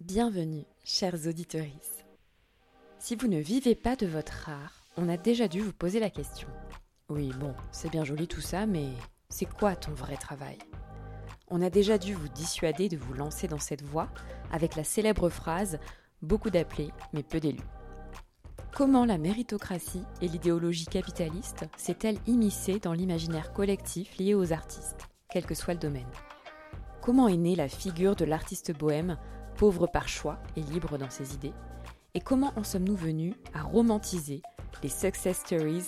Bienvenue, chers auditeurs. Si vous ne vivez pas de votre art, on a déjà dû vous poser la question. Oui, bon, c'est bien joli tout ça, mais c'est quoi ton vrai travail? On a déjà dû vous dissuader de vous lancer dans cette voie avec la célèbre phrase Beaucoup d'appelés, mais peu d'élus. Comment la méritocratie et l'idéologie capitaliste s'est-elle immiscée dans l'imaginaire collectif lié aux artistes, quel que soit le domaine? Comment est née la figure de l'artiste bohème, pauvre par choix et libre dans ses idées Et comment en sommes-nous venus à romantiser les success stories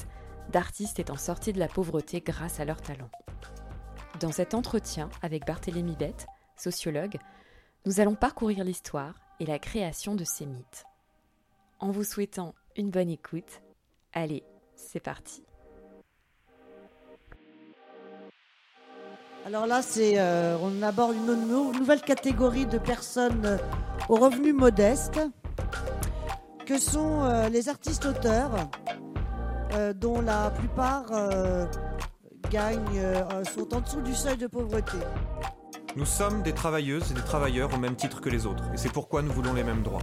d'artistes étant sortis de la pauvreté grâce à leur talent? Dans cet entretien avec Barthélémy Bette, sociologue, nous allons parcourir l'histoire et la création de ces mythes. En vous souhaitant une bonne écoute. Allez, c'est parti. Alors là, c'est, euh, on aborde une nouvelle catégorie de personnes euh, aux revenus modestes, que sont euh, les artistes-auteurs, dont la plupart gagnent, sont en dessous du seuil de pauvreté. Nous sommes des travailleuses et des travailleurs au même titre que les autres, et c'est pourquoi nous voulons les mêmes droits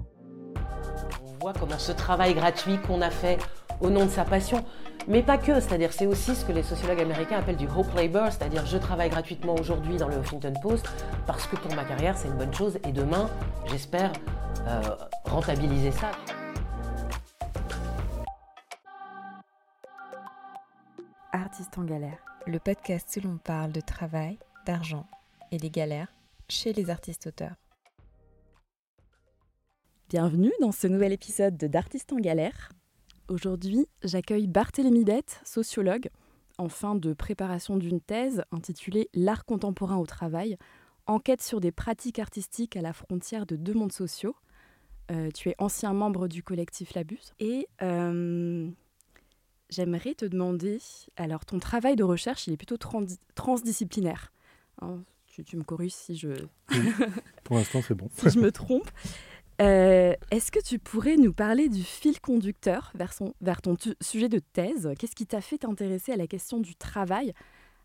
voit comment ce travail gratuit qu'on a fait au nom de sa passion, mais pas que, c'est-à-dire c'est aussi ce que les sociologues américains appellent du hope labor, c'est-à-dire je travaille gratuitement aujourd'hui dans le Huffington Post parce que pour ma carrière c'est une bonne chose et demain j'espère euh, rentabiliser ça. Artiste en galère, le podcast où l'on parle de travail, d'argent et des galères chez les artistes auteurs. Bienvenue dans ce nouvel épisode de D'artistes en galère. Aujourd'hui, j'accueille Barthélémy Bette, sociologue, en fin de préparation d'une thèse intitulée L'art contemporain au travail, enquête sur des pratiques artistiques à la frontière de deux mondes sociaux. Euh, tu es ancien membre du collectif Labus et euh, j'aimerais te demander, alors ton travail de recherche, il est plutôt transdisciplinaire. Hein, tu, me corriges si je... Pour l'instant, c'est bon. si je me trompe. Euh, est-ce que tu pourrais nous parler du fil conducteur vers, ton sujet de thèse? Qu'est-ce qui t'a fait t'intéresser à la question du travail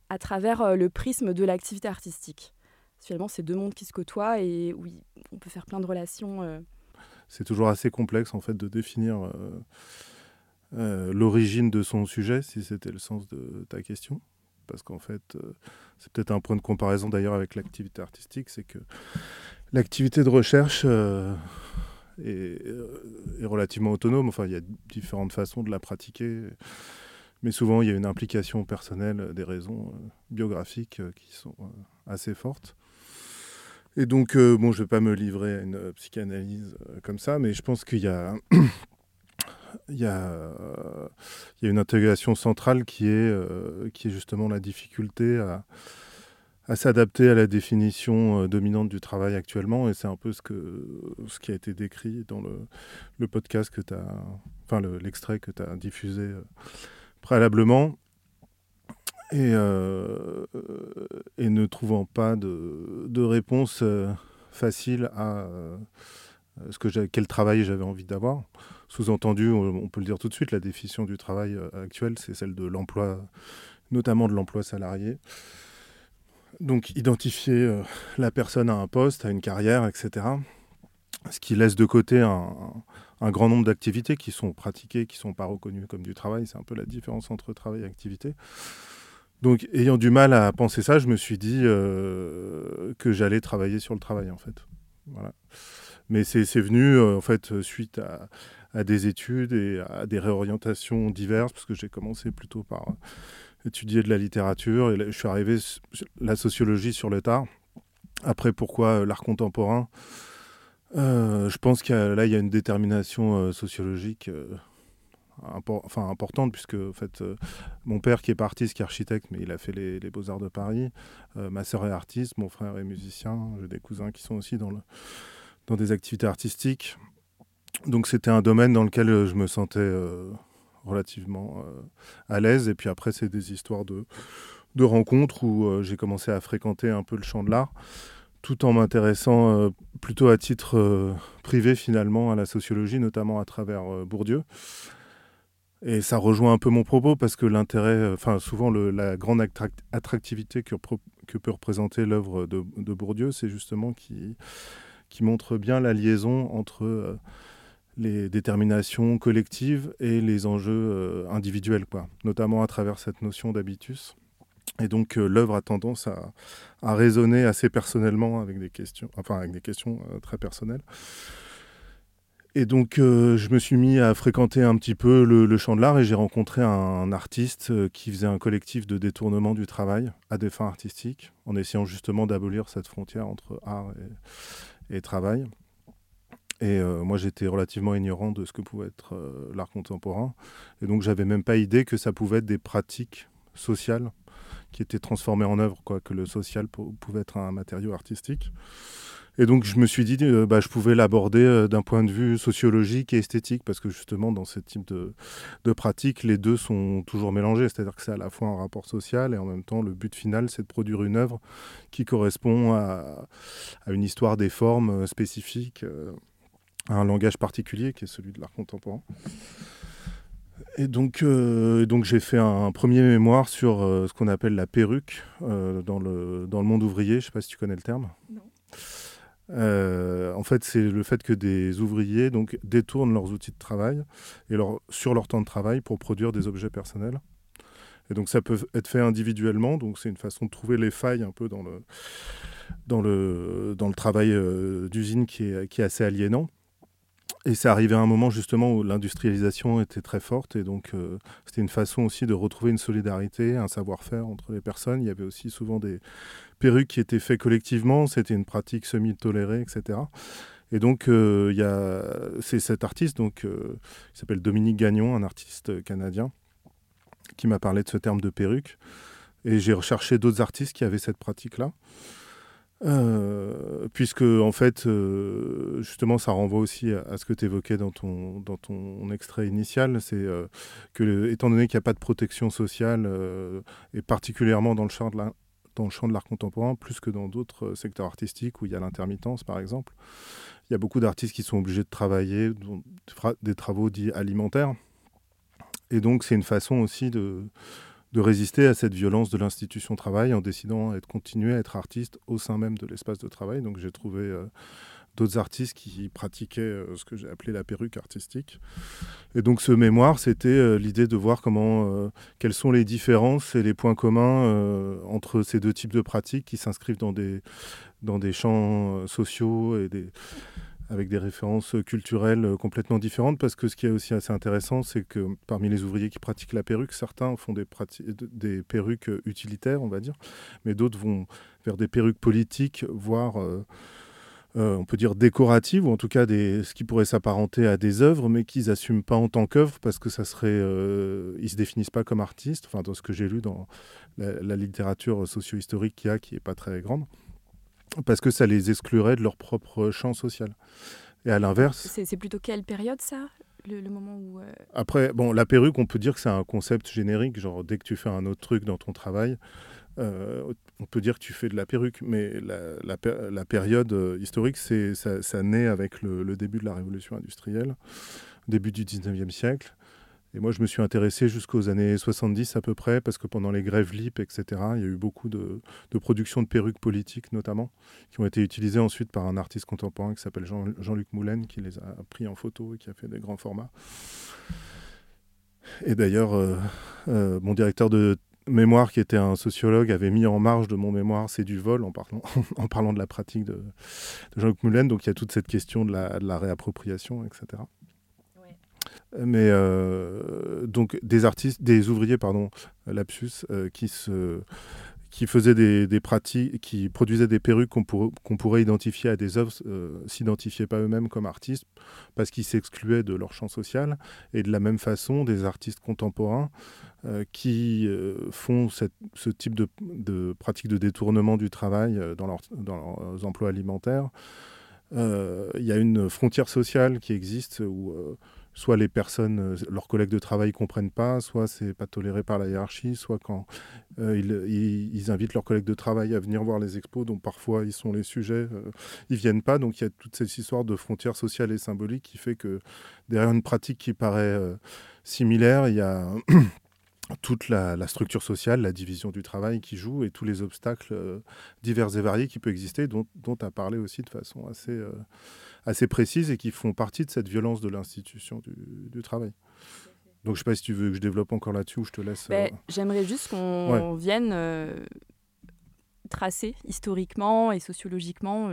à travers euh, le prisme de l'activité artistique? Finalement, c'est deux mondes qui se côtoient et oui, on peut faire plein de relations. Euh. C'est toujours assez complexe en fait de définir l'origine de son sujet, si c'était le sens de ta question. Parce qu'en fait, c'est peut-être un point de comparaison d'ailleurs avec l'activité artistique, c'est que L'activité de recherche euh, euh, est, relativement autonome. Enfin, il y a différentes façons de la pratiquer. Mais souvent, il y a une implication personnelle, des raisons euh, biographiques qui sont assez fortes. Et donc, bon, je ne vais pas me livrer à une psychanalyse comme ça, mais je pense qu'il y a une intégration centrale qui est, qui est justement la difficulté à, à s'adapter à la définition euh, dominante du travail actuellement. Et c'est un peu ce, que, ce qui a été décrit dans le, podcast que tu as, enfin l'extrait que tu as diffusé euh, préalablement. Et, euh, et, ne trouvant pas de, de réponse facile à ce que quel travail j'avais envie d'avoir. Sous-entendu, on peut le dire tout de suite, la définition du travail actuel, c'est celle de l'emploi, notamment de l'emploi salarié. Donc identifier euh, la personne à un poste, à une carrière, etc. Ce qui laisse de côté un, grand nombre d'activités qui sont pratiquées, qui ne sont pas reconnues comme du travail. C'est un peu la différence entre travail et activité. Donc ayant du mal à penser ça, je me suis dit euh, que j'allais travailler sur le travail en fait. Mais c'est venu euh, en fait suite à, des études et à des réorientations diverses, parce que j'ai commencé plutôt par étudier de la littérature. Et je suis arrivé la sociologie sur le tard. Après, pourquoi euh, l'art contemporain? Euh, Je pense qu'il là, il y a une détermination euh, sociologique enfin, importante, puisque en fait, mon père qui est artiste, qui est architecte, mais il a fait les, Beaux-Arts de Paris. ma sœur est artiste, mon frère est musicien. J'ai des cousins qui sont aussi dans, le, dans des activités artistiques. Donc c'était un domaine dans lequel je me sentais relativement euh, à l'aise. Et puis après, c'est des histoires de, de rencontres où euh, j'ai commencé à fréquenter un peu le champ de l'art tout en m'intéressant euh, plutôt à titre privé finalement à la sociologie, notamment à travers Bourdieu. Et ça rejoint un peu mon propos parce que l'intérêt, enfin souvent la grande attractivité que, peut représenter l'œuvre de, de, Bourdieu, c'est justement qu'il qui montre bien la liaison entre les déterminations collectives et les enjeux individuels, quoi, notamment à travers cette notion d'habitus. Et donc l'œuvre a tendance à, à, raisonner assez personnellement avec des questions, enfin avec des questions très personnelles. Et donc, euh, je me suis mis à fréquenter un petit peu le, champ de l'art et j'ai rencontré un, artiste euh, qui faisait un collectif de détournement du travail à des fins artistiques, en essayant justement d'abolir cette frontière entre art et, travail. Et euh, moi, j'étais relativement ignorant de ce que pouvait être l'art contemporain. Et donc, j'avais même pas idée que ça pouvait être des pratiques sociales qui étaient transformées en œuvre, quoi, que le social pouvait être un matériau artistique. Et donc je me suis dit, euh, bah, je pouvais l'aborder euh, d'un point de vue sociologique et esthétique, parce que justement dans ce type de, de pratique, les deux sont toujours mélangés, c'est-à-dire que c'est à la fois un rapport social et en même temps le but final, c'est de produire une œuvre qui correspond à, à une histoire des formes euh, spécifiques, à un langage particulier qui est celui de l'art contemporain. Et donc, donc j'ai fait un, premier mémoire sur ce qu'on appelle la perruque dans, le, dans le monde ouvrier. Je ne sais pas si tu connais le terme. Non. Euh, en fait, c'est le fait que des ouvriers donc, détournent leurs outils de travail et leur, sur leur temps de travail pour produire des objets personnels. Et donc ça peut être fait individuellement, donc c'est une façon de trouver les failles un peu dans le, dans le, dans le travail euh, d'usine qui est, qui est assez aliénant. Et c'est arrivé à un moment justement où l'industrialisation était très forte et donc euh, c'était une façon aussi de retrouver une solidarité, un savoir-faire entre les personnes. Il y avait aussi souvent des perruques qui étaient faites collectivement, c'était une pratique semi-tolérée, etc. Et donc euh, il y a c'est cet artiste donc euh, qui s'appelle Dominique Gagnon, un artiste canadien, qui m'a parlé de ce terme de perruque. Et j'ai recherché d'autres artistes qui avaient cette pratique-là. Euh, puisque en fait, euh, justement, ça renvoie aussi à, ce que tu évoquais dans ton, dans ton extrait initial, c'est euh, que étant donné qu'il n'y a pas de protection sociale, et particulièrement dans le champ de la, dans le champ de l'art contemporain, plus que dans d'autres secteurs artistiques où il y a l'intermittence, par exemple, il y a beaucoup d'artistes qui sont obligés de travailler des travaux dits alimentaires. Et donc, c'est une façon aussi de, de résister à cette violence de l'institution travail en décidant de continuer à être artiste au sein même de l'espace de travail. Donc j'ai trouvé euh, d'autres artistes qui pratiquaient euh, ce que j'ai appelé la perruque artistique. Et donc ce mémoire, c'était euh, l'idée de voir comment, quelles sont les différences et les points communs entre ces deux types de pratiques qui s'inscrivent dans des, dans des champs sociaux et des avec des références culturelles euh, complètement différentes, parce que ce qui est aussi assez intéressant, c'est que parmi les ouvriers qui pratiquent la perruque, certains font des, des perruques euh, utilitaires, on va dire, mais d'autres vont vers des perruques politiques, voire, euh, on peut dire, décoratives, ou en tout cas des, ce qui pourrait s'apparenter à des œuvres, mais qu'ils n'assument pas en tant qu'œuvre, parce que ça serait... ils se définissent pas comme artistes, enfin, dans ce que j'ai lu dans la, la littérature socio-historique qu'il y a, qui n'est pas très grande parce que ça les exclurait de leur propre champ social. Et à l'inverse. C'est plutôt quelle période ça? Le, moment où. Euh, Après, bon, la perruque, on peut dire que c'est un concept générique. Genre, dès que tu fais un autre truc dans ton travail, euh, on peut dire que tu fais de la perruque. Mais la, la, période euh, historique, ça, ça naît avec le, le, début de la révolution industrielle, début du 19e siècle. Et moi, je me suis intéressé jusqu'aux années 70 à peu près, parce que pendant les grèves LIP, etc., il y a eu beaucoup de, productions de perruques politiques, notamment, qui ont été utilisées ensuite par un artiste contemporain qui s'appelle Jean-Luc Moulin, qui les a pris en photo et qui a fait des grands formats. Et d'ailleurs, euh, euh, mon directeur de mémoire, qui était un sociologue, avait mis en marge de mon mémoire C'est du vol, en parlant, en parlant de la pratique de, Jean-Luc Moulin. Donc il y a toute cette question de la réappropriation, etc. Mais euh, donc des artistes, des ouvriers, pardon, lapsus, euh, qui se qui faisaient des, pratiques, qui produisaient des perruques qu'on pourrait identifier à des œuvres, euh, s'identifiaient pas eux-mêmes comme artistes parce qu'ils s'excluaient de leur champ social. Et de la même façon, des artistes contemporains qui font ce type de, de pratique de détournement du travail dans, dans leurs emplois alimentaires. Il y a une frontière sociale qui existe où soit les personnes, euh, leurs collègues de travail comprennent pas, soit c'est pas toléré par la hiérarchie, soit quand euh, ils, invitent leurs collègues de travail à venir voir les expos, dont parfois ils sont les sujets, euh, ils viennent pas. Donc il y a toute cette histoire de frontières sociales et symboliques qui fait que derrière une pratique qui paraît similaire, il y a toute la, structure sociale, la division du travail qui joue et tous les obstacles divers et variés qui peuvent exister, dont tu as parlé aussi de façon assez, assez précise et qui font partie de cette violence de l'institution du, travail. Donc je ne sais pas si tu veux que je développe encore là-dessus ou je te laisse. Ben, j'aimerais juste qu'on vienne tracer historiquement et sociologiquement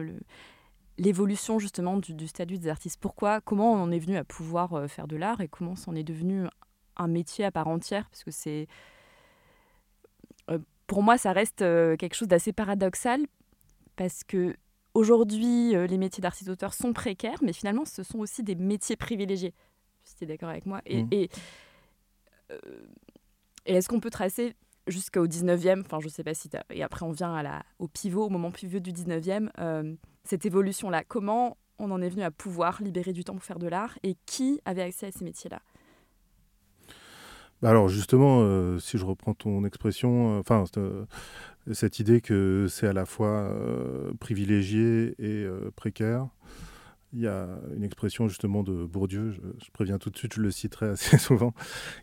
l'évolution justement du, statut des artistes. Pourquoi, comment on en est venu à pouvoir euh, faire de l'art et comment c'en est devenu un métier à part entière? Parce que c'est, euh, pour moi, ça reste euh, quelque chose d'assez paradoxal parce que aujourd'hui, les métiers d'artiste-auteur sont précaires, mais finalement, ce sont aussi des métiers privilégiés. Si tu es d'accord avec moi. Et, mmh. et, et est-ce qu'on peut tracer jusqu'au 19e, enfin je sais pas si et après on vient à la, au pivot, au moment pivot du 19e, euh, cette évolution-là, comment on en est venu à pouvoir libérer du temps pour faire de l'art et qui avait accès à ces métiers-là? Bah alors justement, euh, si je reprends ton expression, euh, enfin cette idée que c'est à la fois privilégié et précaire, il y a une expression justement de Bourdieu, je, préviens tout de suite, je le citerai assez souvent,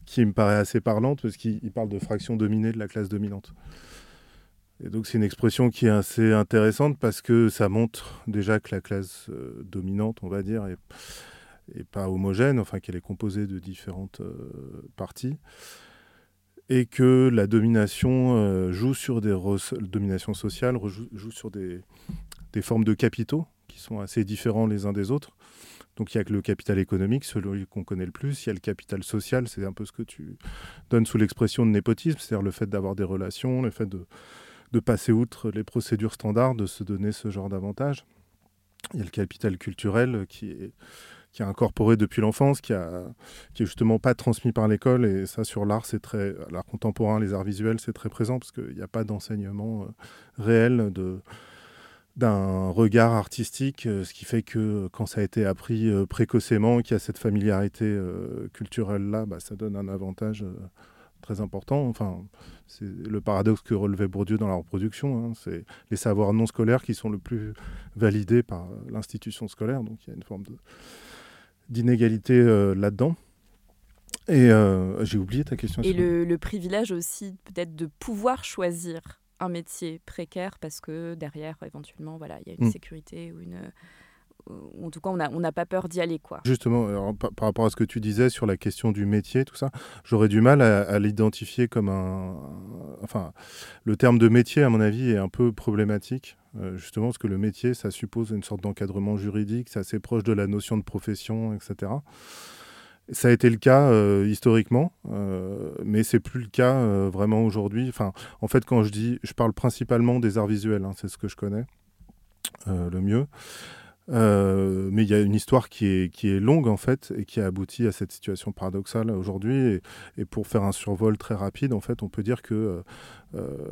qui me paraît assez parlante parce qu'il parle de fraction dominée de la classe dominante. Et donc c'est une expression qui est assez intéressante parce que ça montre déjà que la classe euh, dominante, on va dire, est, pas homogène, enfin qu'elle est composée de différentes euh, parties et que la domination euh, joue sur des domination sociale joue, sur des, des formes de capitaux qui sont assez différents les uns des autres. Donc il y a le capital économique, celui qu'on connaît le plus. Il y a le capital social, c'est un peu ce que tu donnes sous l'expression de népotisme, c'est-à-dire le fait d'avoir des relations, le fait de, de, passer outre les procédures standards, de se donner ce genre d'avantages. Il y a le capital culturel qui est qui a incorporé depuis l'enfance, qui a qui est justement pas transmis par l'école et ça sur l'art c'est très l'art contemporain, les arts visuels c'est très présent parce qu'il n'y a pas d'enseignement euh, réel de d'un regard artistique, euh, ce qui fait que euh, quand ça a été appris précocement, qu'il y a cette familiarité culturelle-là, bah, ça donne un avantage très important. Enfin, c'est le paradoxe que relevait Bourdieu dans la reproduction. Hein. c'est les savoirs non scolaires qui sont le plus validés par l'institution scolaire. Donc il y a une forme d'inégalité là-dedans. Et j'ai oublié ta question. Et le privilège aussi peut-être de pouvoir choisir un métier précaire parce que derrière, éventuellement, voilà, il y a une mm. sécurité ou une en tout cas, on n'a pas peur d'y aller. quoi. Justement, par, rapport à ce que tu disais sur la question du métier, tout ça, j'aurais du mal à, l'identifier comme un, Enfin, le terme de métier, à mon avis, est un peu problématique, euh, justement, parce que le métier, ça suppose une sorte d'encadrement juridique, c'est assez proche de la notion de profession, etc. Ça a été le cas euh, historiquement, euh, mais c'est plus le cas euh, vraiment aujourd'hui. Enfin, en fait, quand je dis, je parle principalement des arts visuels, hein, c'est ce que je connais le mieux. Mais il y a une histoire qui est, qui est longue en fait et qui a abouti à cette situation paradoxale aujourd'hui. Et, pour faire un survol très rapide, en fait, on peut dire que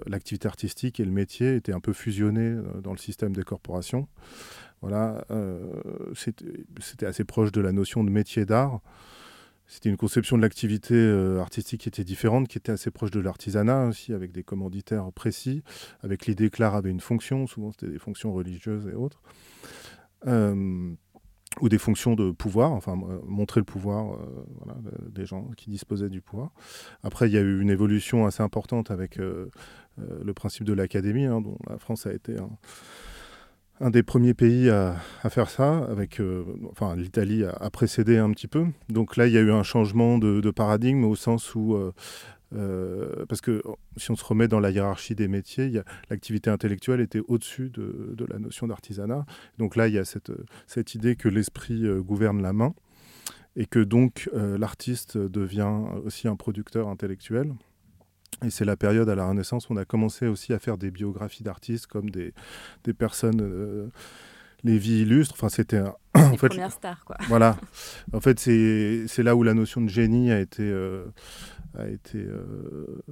l'activité artistique et le métier étaient un peu fusionnés dans le système des corporations. Voilà, c'était assez proche de la notion de métier d'art. C'était une conception de l'activité euh, artistique qui était différente, qui était assez proche de l'artisanat aussi, avec des commanditaires précis, avec l'idée que l'art avait une fonction, souvent c'était des fonctions religieuses et autres, euh, ou des fonctions de pouvoir, enfin euh, montrer le pouvoir voilà, des gens qui disposaient du pouvoir. Après, il y a eu une évolution assez importante avec le principe de l'académie, hein, dont la France a été un des premiers pays à, faire ça, avec, euh, enfin l'Italie a, précédé un petit peu. Donc là, il y a eu un changement de, paradigme au sens où, euh, euh, parce que si on se remet dans la hiérarchie des métiers, l'activité intellectuelle était au-dessus de, de, la notion d'artisanat. Donc là, il y a cette, cette idée que l'esprit gouverne la main et que donc l'artiste devient aussi un producteur intellectuel. Et c'est la période à la Renaissance où on a commencé aussi à faire des biographies d'artistes comme des, des personnes, euh, les vies illustres. Enfin, c'était en fait, stars, quoi. Voilà. En fait, c'est là où la notion de génie a été, euh, a été euh,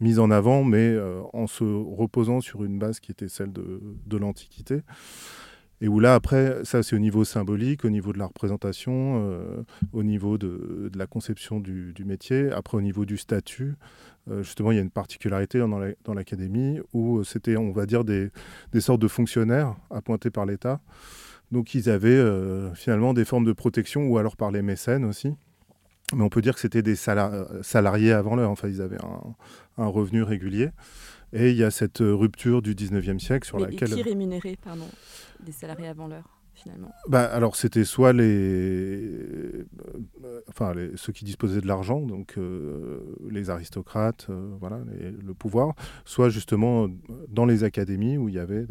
mise en avant, mais en se reposant sur une base qui était celle de, l'Antiquité. Et où là, après, ça c'est au niveau symbolique, au niveau de la représentation, au niveau de, la conception du, métier, après au niveau du statut, euh, justement, il y a une particularité dans l'académie où c'était, on va dire, des, sortes de fonctionnaires appointés par l'État. Donc, ils avaient euh, finalement des formes de protection ou alors par les mécènes aussi. Mais on peut dire que c'était des salariés avant l'heure. Enfin, ils avaient un, revenu régulier. Et il y a cette rupture du 19e siècle sur laquelle. Qui rémunérait, pardon, des salariés avant l'heure Finalement? Bah, alors c'était soit les, enfin ceux qui disposaient de l'argent, donc euh, les aristocrates, euh, voilà, le pouvoir, soit justement dans les académies où il y avait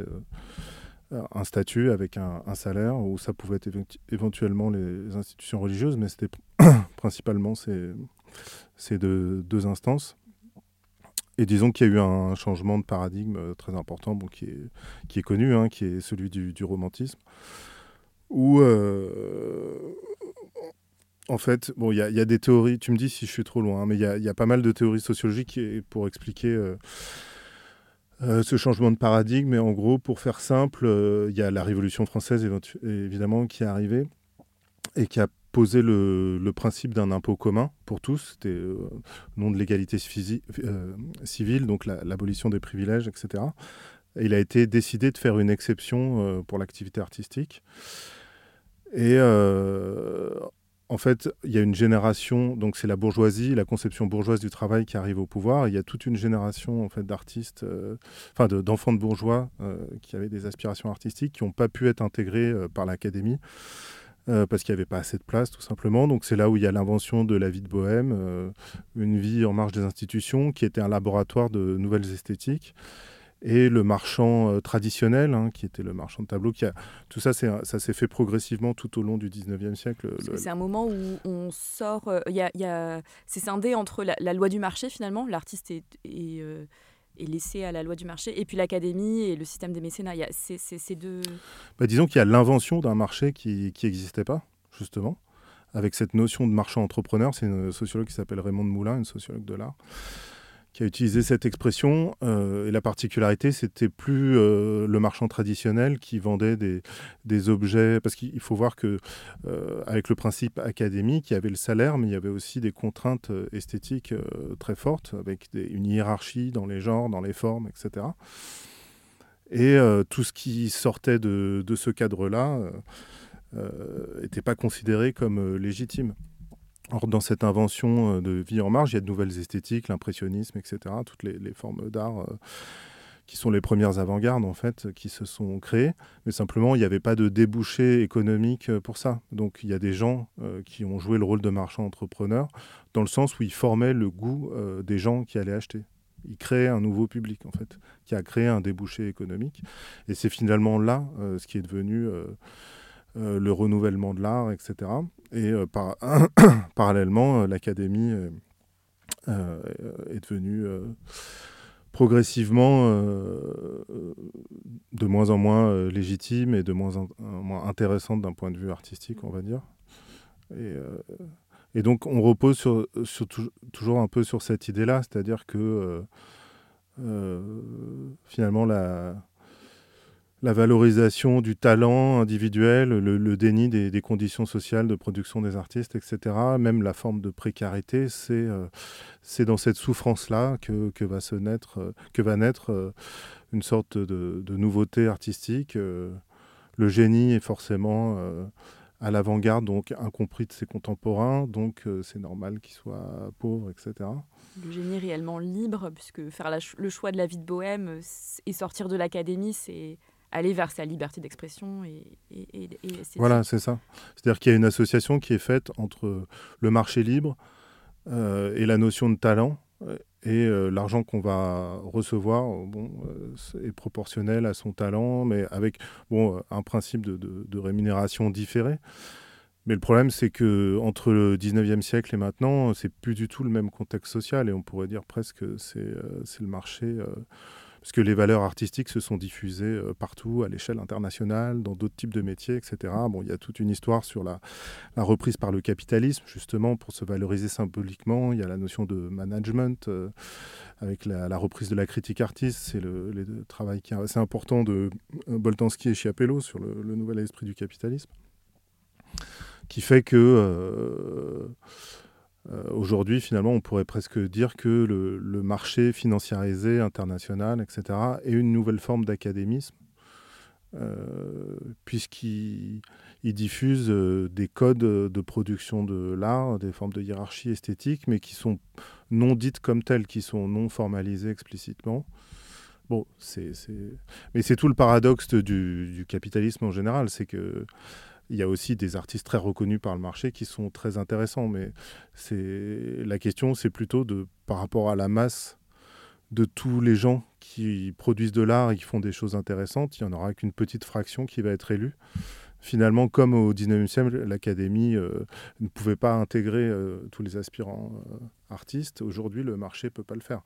un statut avec un, salaire, où ça pouvait être éventuellement les institutions religieuses, mais c'était principalement ces, ces deux, instances. Et disons qu'il y a eu un changement de paradigme euh, très important, qui, est, qui est connu, hein, qui est celui du, romantisme, où euh, en fait, bon, il y, a des théories, tu me dis si je suis trop loin, hein, mais il y, y, a pas mal de théories sociologiques pour expliquer euh, euh, ce changement de paradigme. Mais en gros, pour faire simple, il y a la Révolution française évidemment qui est arrivée et qui a posé le, principe d'un impôt commun pour tous, c'était euh, nom de l'égalité civile, donc l'abolition des privilèges, etc. Et il a été décidé de faire une exception pour l'activité artistique. Et euh, en fait, il y a une génération, donc c'est la bourgeoisie, la conception bourgeoise du travail qui arrive au pouvoir. il y a toute une génération en fait d'artistes, euh, enfin d'enfants de, bourgeois euh, qui avaient des aspirations artistiques, qui n'ont pas pu être intégrés par l'académie. parce qu'il n'y avait pas assez de place, tout simplement. Donc c'est là où il y a l'invention de la vie de bohème, une vie en marge des institutions, qui était un laboratoire de nouvelles esthétiques et le marchand euh, traditionnel, hein, qui était le marchand de tableaux. Qui a, tout ça, ça s'est fait progressivement tout au long du 19e siècle. C'est un moment où on sort, euh, y a, c'est scindé entre la, loi du marché finalement, l'artiste est, est, euh, est, laissé à la loi du marché, et puis l'académie et le système des mécénats. C'est ces deux... Bah, disons qu'il y a l'invention d'un marché qui n'existait pas, justement avec cette notion de marchand entrepreneur. C'est une sociologue qui s'appelle Raymond Moulin, une sociologue de l'art, qui a utilisé cette expression. Euh, et la particularité, c'était plus euh, le marchand traditionnel qui vendait des, des objets. Parce qu'il faut voir que euh, avec le principe académique, il y avait le salaire, mais il y avait aussi des contraintes esthétiques très fortes, avec une hiérarchie dans les genres, dans les formes, etc. Et tout ce qui sortait de, de ce cadre-là n'était pas considéré comme légitime. Or, dans cette invention euh, de vie en marge, il y a de nouvelles esthétiques, l'impressionnisme, etc., toutes les, formes d'art euh, qui sont les premières avant-gardes, en fait, qui se sont créées. Mais simplement, il n'y avait pas de débouché économique euh, pour ça. Donc, il y a des gens qui ont joué le rôle de marchand entrepreneur, dans le sens où ils formaient le goût des gens qui allaient acheter. Ils créaient un nouveau public, en fait, qui a créé un débouché économique. Et c'est finalement là ce qui est devenu le renouvellement de l'art, etc. Et euh, par parallèlement, euh, l'académie est devenue progressivement de moins en moins légitime et de moins en moins intéressante d'un point de vue artistique, on va dire. Et, donc on repose toujours un peu sur cette idée-là, c'est-à-dire que finalement la, la valorisation du talent individuel, le, déni des, conditions sociales de production des artistes, etc., même la forme de précarité, c'est euh, dans cette souffrance-là que, que, va se naître, euh, que va naître euh, une sorte de, nouveauté artistique. le génie est forcément à l'avant-garde, donc incompris de ses contemporains, donc c'est normal qu'il soit pauvre, etc. Le génie réellement libre, puisque faire le choix de la vie de bohème et sortir de l'académie, c'est aller vers sa liberté d'expression et, Voilà, c'est ça. C'est-à-dire qu'il y a une association qui est faite entre le marché libre euh, et la notion de talent. Euh, et euh, l'argent qu'on va recevoir bon, est proportionnel à son talent, mais avec bon, un principe de, de, rémunération différé. Mais le problème, c'est que entre le 19e siècle et maintenant, c'est plus du tout le même contexte social. Et on pourrait dire presque que c'est le marché parce que les valeurs artistiques se sont diffusées euh, partout, à l'échelle internationale, dans d'autres types de métiers, etc. Bon, il y a toute une histoire sur la, reprise par le capitalisme, justement, pour se valoriser symboliquement. Il y a la notion de management, euh, avec la, reprise de la critique artiste. C'est le, travail qui est assez important de euh, Boltanski et Chiapello sur le, nouvel esprit du capitalisme, qui fait que... Euh, aujourd'hui, finalement, on pourrait presque dire que le, marché financiarisé, international, etc., est une nouvelle forme d'académisme euh, puisqu'ils diffusent des codes de production de l'art, des formes de hiérarchie esthétique, mais qui sont non dites comme telles, qui sont non formalisées explicitement. Bon, c'est, mais c'est tout le paradoxe du capitalisme en général, c'est que il y a aussi des artistes très reconnus par le marché qui sont très intéressants, mais c'est la question, c'est plutôt de par rapport à la masse de tous les gens qui produisent de l'art et qui font des choses intéressantes, il n'y en aura qu'une petite fraction qui va être élue. Finalement, comme au 19e siècle, l'Académie euh, ne pouvait pas intégrer euh, tous les aspirants euh, artistes, aujourd'hui, le marché ne peut pas le faire.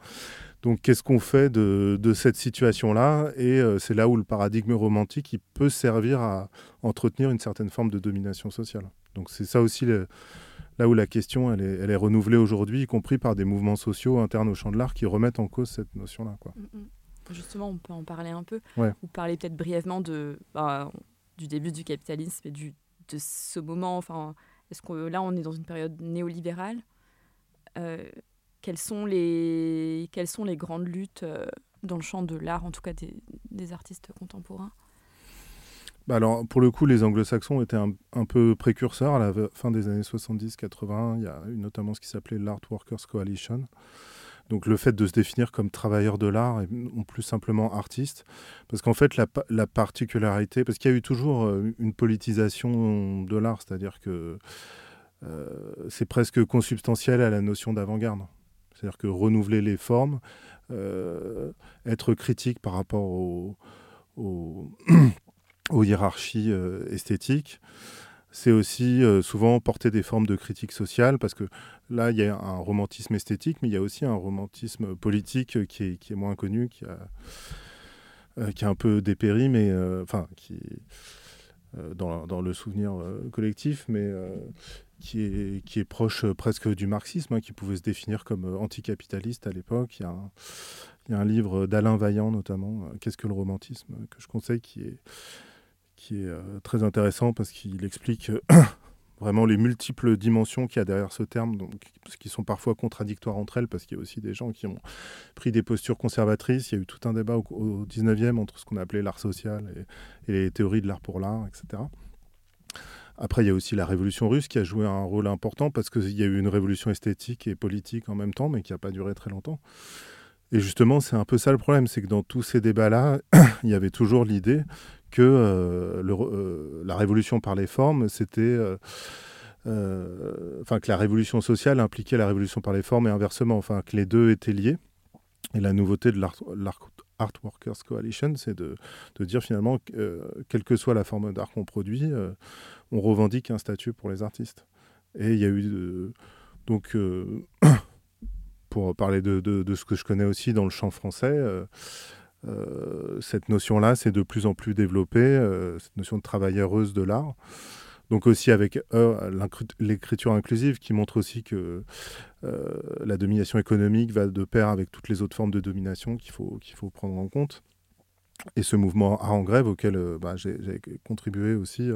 Donc, qu'est-ce qu'on fait de, de cette situation-là? Et c'est là où le paradigme romantique il peut servir à entretenir une certaine forme de domination sociale. Donc, c'est ça aussi le, là où la question elle est, elle est renouvelée aujourd'hui, y compris par des mouvements sociaux internes au champ de l'art qui remettent en cause cette notion-là. Quoi. Mm, mm. Justement, on peut en parler un peu, ou parler peut-être brièvement de, bah, du début du capitalisme et du, de ce moment. Enfin, est-ce que là, on est dans une période néolibérale? euh, quelles, sont les, quelles sont les grandes luttes euh, dans le champ de l'art, en tout cas des, des artistes contemporains? Bah alors, pour le coup, les anglo-saxons étaient un, peu précurseurs. À la fin des années 70-80, il y a eu notamment ce qui s'appelait l'Art Workers Coalition. Donc le fait de se définir comme travailleur de l'art et non plus simplement artiste. Parce qu'en fait, la, particularité, parce qu'il y a eu toujours euh, une politisation de l'art, c'est-à-dire que euh, c'est presque consubstantiel à la notion d'avant-garde. C'est-à-dire que renouveler les formes, euh, être critique par rapport au, aux hiérarchies euh, esthétiques. C'est aussi euh, souvent porter des formes de critique sociale, parce que là, il y a un romantisme esthétique, mais il y a aussi un romantisme politique qui est, moins connu, qui a, euh, qui a un peu dépéri, mais enfin, qui dans, dans, le souvenir collectif, mais qui est, qui est proche presque du marxisme, hein, qui pouvait se définir comme anticapitaliste à l'époque. Il, y a un livre d'Alain Vaillant, notamment, Qu'est-ce que le romantisme, que je conseille, qui est qui est euh, très intéressant parce qu'il explique euh, vraiment les multiples dimensions qu'il y a derrière ce terme, donc, qui sont parfois contradictoires entre elles, parce qu'il y a aussi des gens qui ont pris des postures conservatrices. Il y a eu tout un débat au, 19e entre ce qu'on appelait l'art social et, les théories de l'art pour l'art, etc. Après, il y a aussi la révolution russe qui a joué un rôle important parce qu'il y a eu une révolution esthétique et politique en même temps, mais qui n'a pas duré très longtemps. Et justement, c'est un peu ça le problème, c'est que dans tous ces débats-là, il y avait toujours l'idée que euh, euh, la révolution par les formes, c'était... Euh, enfin, que la révolution sociale impliquait la révolution par les formes et inversement, enfin, que les deux étaient liés. Et la nouveauté de l'Art Workers Coalition, c'est de, de, dire finalement, quelle que soit la forme d'art qu'on produit, on revendique un statut pour les artistes. Et il y a eu. donc, pour parler de, de, ce que je connais aussi dans le champ français, euh, cette notion-là s'est de plus en plus développée, euh, cette notion de travailleuse de l'art. Donc aussi avec euh, l'écriture inclusive qui montre aussi que la domination économique va de pair avec toutes les autres formes de domination qu'il faut, faut prendre en compte. Et ce mouvement Art en grève auquel bah, j'ai contribué aussi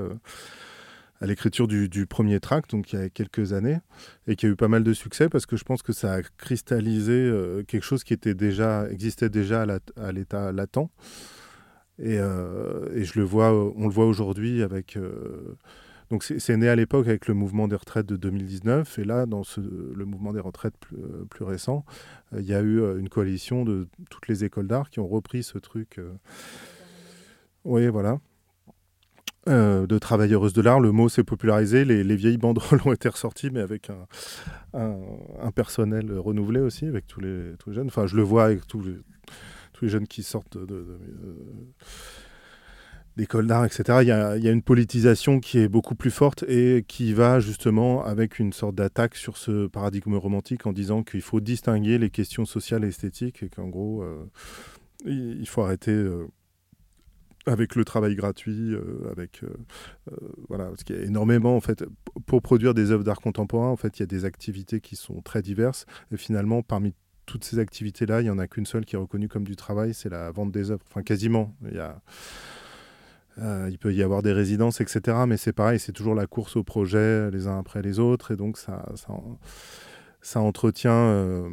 à l'écriture du, premier tract, donc il y a quelques années, et qui a eu pas mal de succès parce que je pense que ça a cristallisé euh, quelque chose qui était déjà, existait déjà à l'état latent. Et, euh, et, je le vois, on le voit aujourd'hui avec. Euh, donc c'est né à l'époque avec le mouvement des retraites de 2019, et là, dans le mouvement des retraites plus, plus récent, il y a eu une coalition de toutes les écoles d'art qui ont repris ce truc. Oui, voilà. Euh, de travailleuses de l'art. Le mot s'est popularisé, les, vieilles banderoles ont été ressorties, mais avec un, personnel renouvelé aussi, avec tous les, jeunes. Enfin, je le vois avec tous les, tous les jeunes qui sortent de, euh, d'école d'art, etc. Il y, a, une politisation qui est beaucoup plus forte et qui va justement avec une sorte d'attaque sur ce paradigme romantique en disant qu'il faut distinguer les questions sociales et esthétiques et qu'en gros, euh, il faut arrêter avec le travail gratuit, euh, avec euh, euh, voilà, parce qu'il y a énormément en fait pour produire des œuvres d'art contemporain. En fait, il y a des activités qui sont très diverses et finalement parmi toutes ces activités-là, il y en a qu'une seule qui est reconnue comme du travail, c'est la vente des œuvres. Enfin, quasiment. Il y a il peut y avoir des résidences, etc. Mais c'est pareil, c'est toujours la course au projet les uns après les autres. Et donc, ça, ça, ça entretient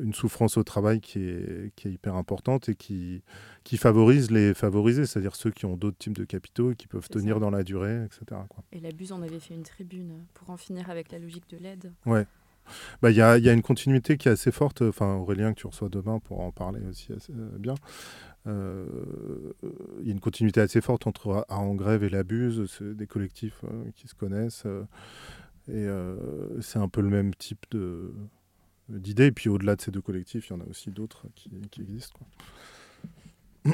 une souffrance au travail qui est, qui est hyper importante et qui, qui favorise les favorisés, c'est-à-dire ceux qui ont d'autres types de capitaux et qui peuvent tenir dans la durée, etc. Et la Buse en avait fait une tribune pour en finir avec la logique de l'aide. Ouais. Bah, il y, a, y, a, une continuité qui est assez forte. Enfin, Aurélien, que tu reçois demain pour en parler aussi assez, bien. Il y a une continuité assez forte entre en grève et la Buse, c'est des collectifs qui se connaissent. et c'est un peu le même type de, d'idées. Et puis au-delà de ces deux collectifs, il y en a aussi d'autres qui, qui existent.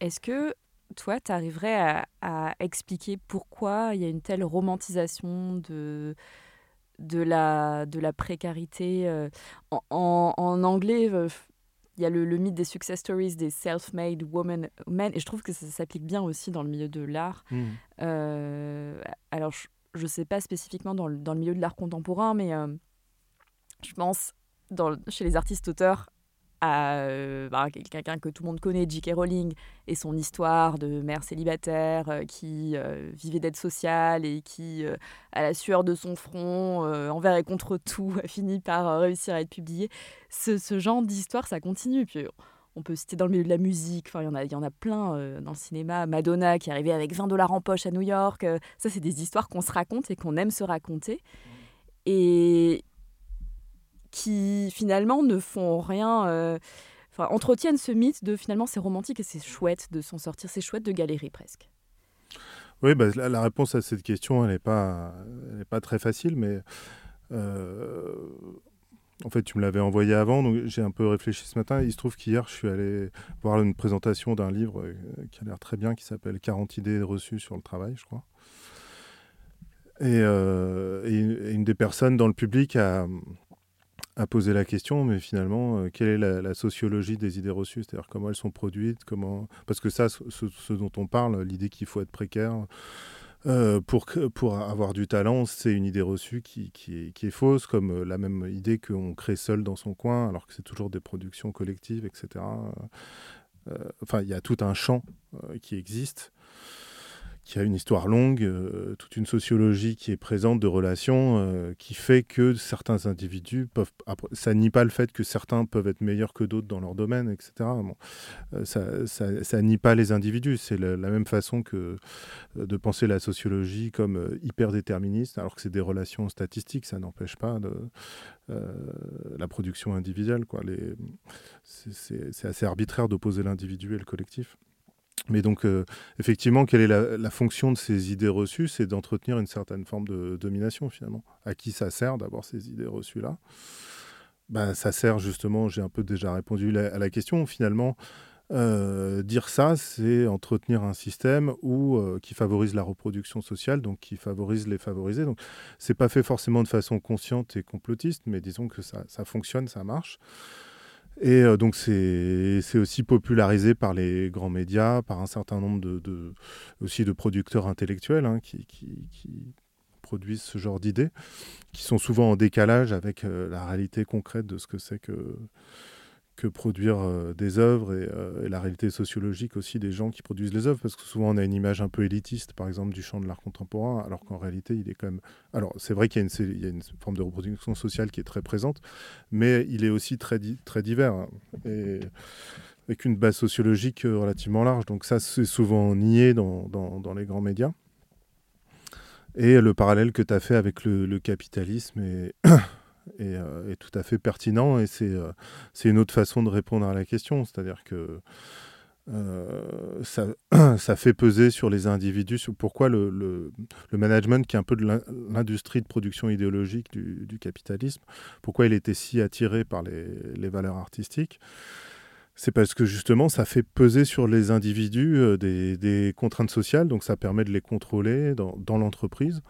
Est-ce que toi, tu arriverais à, expliquer pourquoi il y a une telle romantisation de, de, la, de la précarité euh, en, en, anglais, euh, il y a le, mythe des success stories, des self-made women, men, et je trouve que ça, s'applique bien aussi dans le milieu de l'art. Mmh. Euh, alors, je ne sais pas spécifiquement dans le, dans le milieu de l'art contemporain, mais je pense dans, chez les artistes-auteurs à euh, bah, quelqu'un que tout le monde connaît, J.K. Rowling, et son histoire de mère célibataire euh, qui euh, vivait d'aide sociale et qui, à la sueur de son front, envers et contre tout, a fini par réussir à être publiée. Ce, ce genre d'histoire, ça continue. Puis, on peut citer dans le milieu de la musique, enfin, il y en a, il y en a plein dans le cinéma. Madonna qui est arrivée avec 20 dollars en poche à New York. ça, c'est des histoires qu'on se raconte et qu'on aime se raconter. Et qui finalement ne font rien. Euh, enfin, entretiennent ce mythe de finalement c'est romantique et c'est chouette de s'en sortir, c'est chouette de galérer presque. Oui, bah, la, réponse à cette question, elle n'est pas, pas très facile, mais euh, en fait, tu me l'avais envoyé avant, donc j'ai un peu réfléchi ce matin. Il se trouve qu'hier, je suis allé voir une présentation d'un livre euh, qui a l'air très bien, qui s'appelle 40 idées reçues sur le travail, je crois. Et, et, une des personnes dans le public a, à poser la question, mais finalement, euh, quelle est la, sociologie des idées reçues? C'est-à-dire comment elles sont produites comment... Parce que ça, ce, dont on parle, l'idée qu'il faut être précaire euh, pour, pour avoir du talent, c'est une idée reçue qui, qui, est, qui, est, fausse, comme euh, la même idée qu'on crée seul dans son coin, alors que c'est toujours des productions collectives, etc. enfin, il y a tout un champ qui existe qui a une histoire longue, euh, toute une sociologie qui est présente de relations, euh, qui fait que certains individus peuvent. Ça nie pas le fait que certains peuvent être meilleurs que d'autres dans leur domaine, etc. Bon, euh, ça, ça, nie pas les individus. C'est la, même façon que de penser la sociologie comme hyper déterministe, alors que c'est des relations statistiques. Ça n'empêche pas la production individuelle. C'est assez arbitraire d'opposer l'individu et le collectif. Mais donc, euh, effectivement, quelle est la, fonction de ces idées reçues? C'est d'entretenir une certaine forme de domination, finalement. À qui ça sert d'avoir ces idées reçues-là? Ben, Ça sert justement, j'ai un peu déjà répondu à la question, finalement, euh, dire ça, c'est entretenir un système euh, qui favorise la reproduction sociale, donc qui favorise les favorisés. Donc, c'est pas fait forcément de façon consciente et complotiste, mais disons que ça, ça fonctionne, ça marche. Et euh, donc c'est aussi popularisé par les grands médias, par un certain nombre de, aussi de producteurs intellectuels hein, qui, qui, produisent ce genre d'idées, qui sont souvent en décalage avec euh, la réalité concrète de ce que c'est que, que produire euh, des œuvres euh, et, la réalité sociologique aussi des gens qui produisent les œuvres, parce que souvent on a une image un peu élitiste, par exemple, du champ de l'art contemporain, alors qu'en réalité, il est quand même... Alors, c'est vrai qu'il y, a une forme de reproduction sociale qui est très présente, mais il est aussi très, très divers, hein, et avec une base sociologique euh, relativement large. Donc ça, c'est souvent nié dans, dans, dans, les grands médias. Et le parallèle que tu as fait avec le, le capitalisme et euh, est, tout à fait pertinent et euh, c'est une autre façon de répondre à la question. C'est-à-dire que euh, ça, ça, fait peser sur les individus pourquoi le, le, management, qui est un peu de l'industrie de production idéologique du, du, capitalisme, pourquoi il était si attiré par les, les valeurs artistiques. C'est parce que justement, ça fait peser sur les individus des, des, contraintes sociales, donc ça permet de les contrôler dans, dans l'entreprise.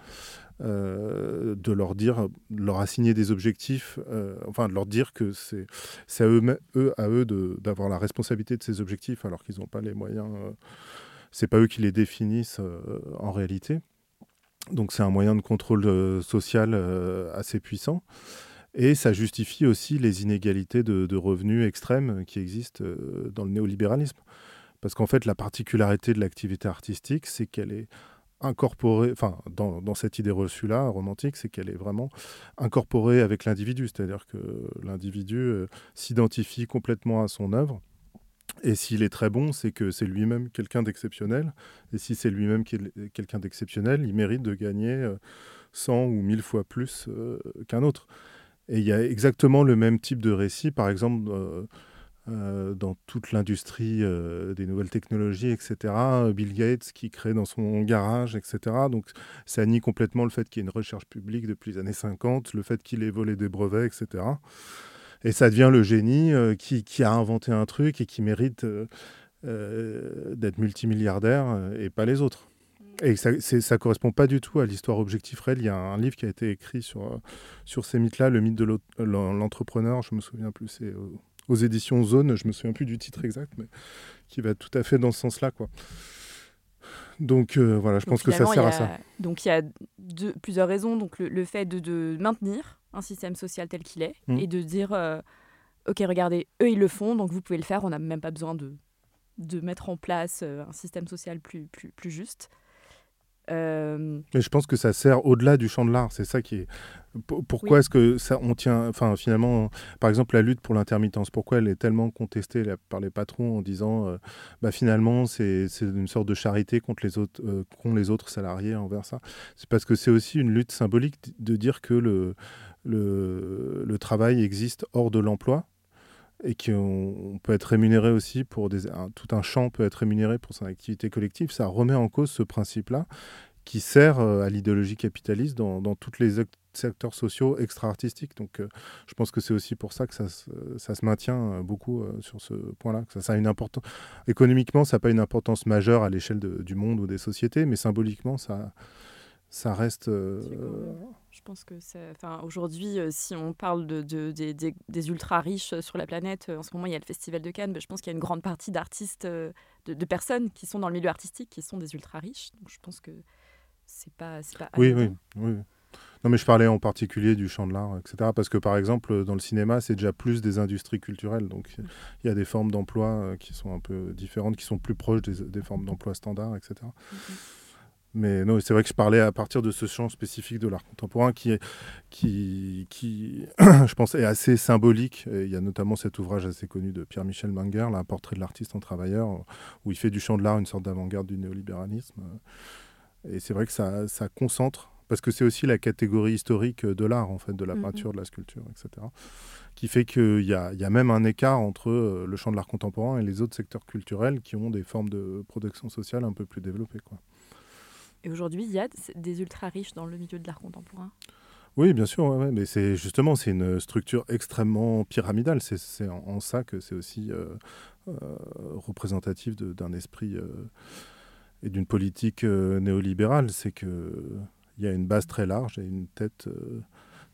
Euh, de leur dire, leur assigner des objectifs, euh, enfin de leur dire que c'est à eux, à eux d'avoir la responsabilité de ces objectifs alors qu'ils n'ont pas les moyens. Euh, c'est pas eux qui les définissent en réalité. Donc c'est un moyen de contrôle social assez puissant. Et ça justifie aussi les inégalités de revenus extrêmes qui existent dans le néolibéralisme. Parce qu'en fait, la particularité de l'activité artistique, c'est qu'elle est incorporée, enfin, dans, dans, cette idée reçue-là, romantique, c'est qu'elle est vraiment incorporée avec l'individu, c'est-à-dire que l'individu euh, s'identifie complètement à son œuvre. Et s'il est très bon, c'est que c'est lui-même quelqu'un d'exceptionnel. Et si c'est lui-même quelqu'un d'exceptionnel, il mérite de gagner 100 euh, ou 1000 fois plus euh, qu'un autre. Et il y a exactement le même type de récit, par exemple, dans toute l'industrie euh, des nouvelles technologies, etc. Bill Gates qui crée dans son garage, etc. Donc ça nie complètement le fait qu'il y ait une recherche publique depuis les années 50, le fait qu'il ait volé des brevets, etc. Et ça devient le génie euh, qui, a inventé un truc et qui mérite d'être multimilliardaire et pas les autres. Et ça ne correspond pas du tout à l'histoire objectif réelle. Il y a un livre qui a été écrit sur, sur ces mythes-là, le mythe de l'entrepreneur, je me souviens plus, c'est aux éditions Zone, je me souviens plus du titre exact, mais qui va tout à fait dans ce sens-là, quoi. Donc euh, voilà, je pense que ça sert à ça. Donc il y a plusieurs raisons. Donc le, fait de, maintenir un système social tel qu'il est mmh. et de dire euh, ok regardez eux ils le font donc vous pouvez le faire. On n'a même pas besoin de de mettre en place euh, un système social plus plus, plus juste. Euh, Mais je pense que ça sert au-delà du champ de l'art. C'est ça qui est. Pourquoi est-ce que ça, on tient. Enfin, finalement, par exemple, la lutte pour l'intermittence, pourquoi elle est tellement contestée par les patrons en disant euh, bah, finalement, c'est une sorte de charité contre les autres, euh, contre les autres salariés envers ça? C'est parce que c'est aussi une lutte symbolique de dire que le, le, le travail existe hors de l'emploi et qu'on peut être rémunéré aussi pour des, tout un champ peut être rémunéré pour son activité collective, ça remet en cause ce principe-là qui sert euh, à l'idéologie capitaliste dans, dans tous les secteurs sociaux extra-artistiques. Donc euh, je pense que c'est aussi pour ça que ça, ça se maintient euh, beaucoup sur ce point-là. Ça. Économiquement, ça n'a pas une importance majeure à l'échelle du monde ou des sociétés, mais symboliquement, ça, ça reste je pense que enfin, aujourd'hui, euh, si on parle de, des, ultra riches euh, sur la planète, euh, en ce moment il y a le Festival de Cannes, mais je pense qu'il y a une grande partie d'artistes, de, personnes qui sont dans le milieu artistique qui sont des ultra riches. Donc je pense que c'est pas, pas oui, oui, oui. Non, mais je parlais en particulier du champ de l'art, etc. Parce que par exemple, dans le cinéma, c'est déjà plus des industries culturelles. Donc il y a des formes d'emploi qui sont un peu différentes, qui sont plus proches des, formes d'emploi standards, etc. Mais non, c'est vrai que je parlais à partir de ce champ spécifique de l'art contemporain qui, est, qui, qui je pense, est assez symbolique. il y a notamment cet ouvrage assez connu de Pierre-Michel Manger, Un portrait de l'artiste en travailleur, où il fait du champ de l'art une sorte d'avant-garde du néolibéralisme. Et c'est vrai que ça, ça concentre, parce que c'est aussi la catégorie historique de l'art, en fait, de la mm-hmm. peinture, de la sculpture, etc., qui fait qu'il y a, y a même un écart entre euh, le champ de l'art contemporain et les autres secteurs culturels qui ont des formes de protection sociale un peu plus développées. Quoi. Et aujourd'hui, il y a des ultra riches dans le milieu de l'art contemporain oui, bien sûr, mais c'est justement c'est une structure extrêmement pyramidale. C'est en, ça que c'est aussi euh, euh, représentatif d'un esprit euh, et d'une politique néolibérale. C'est que il y a une base très large et une tête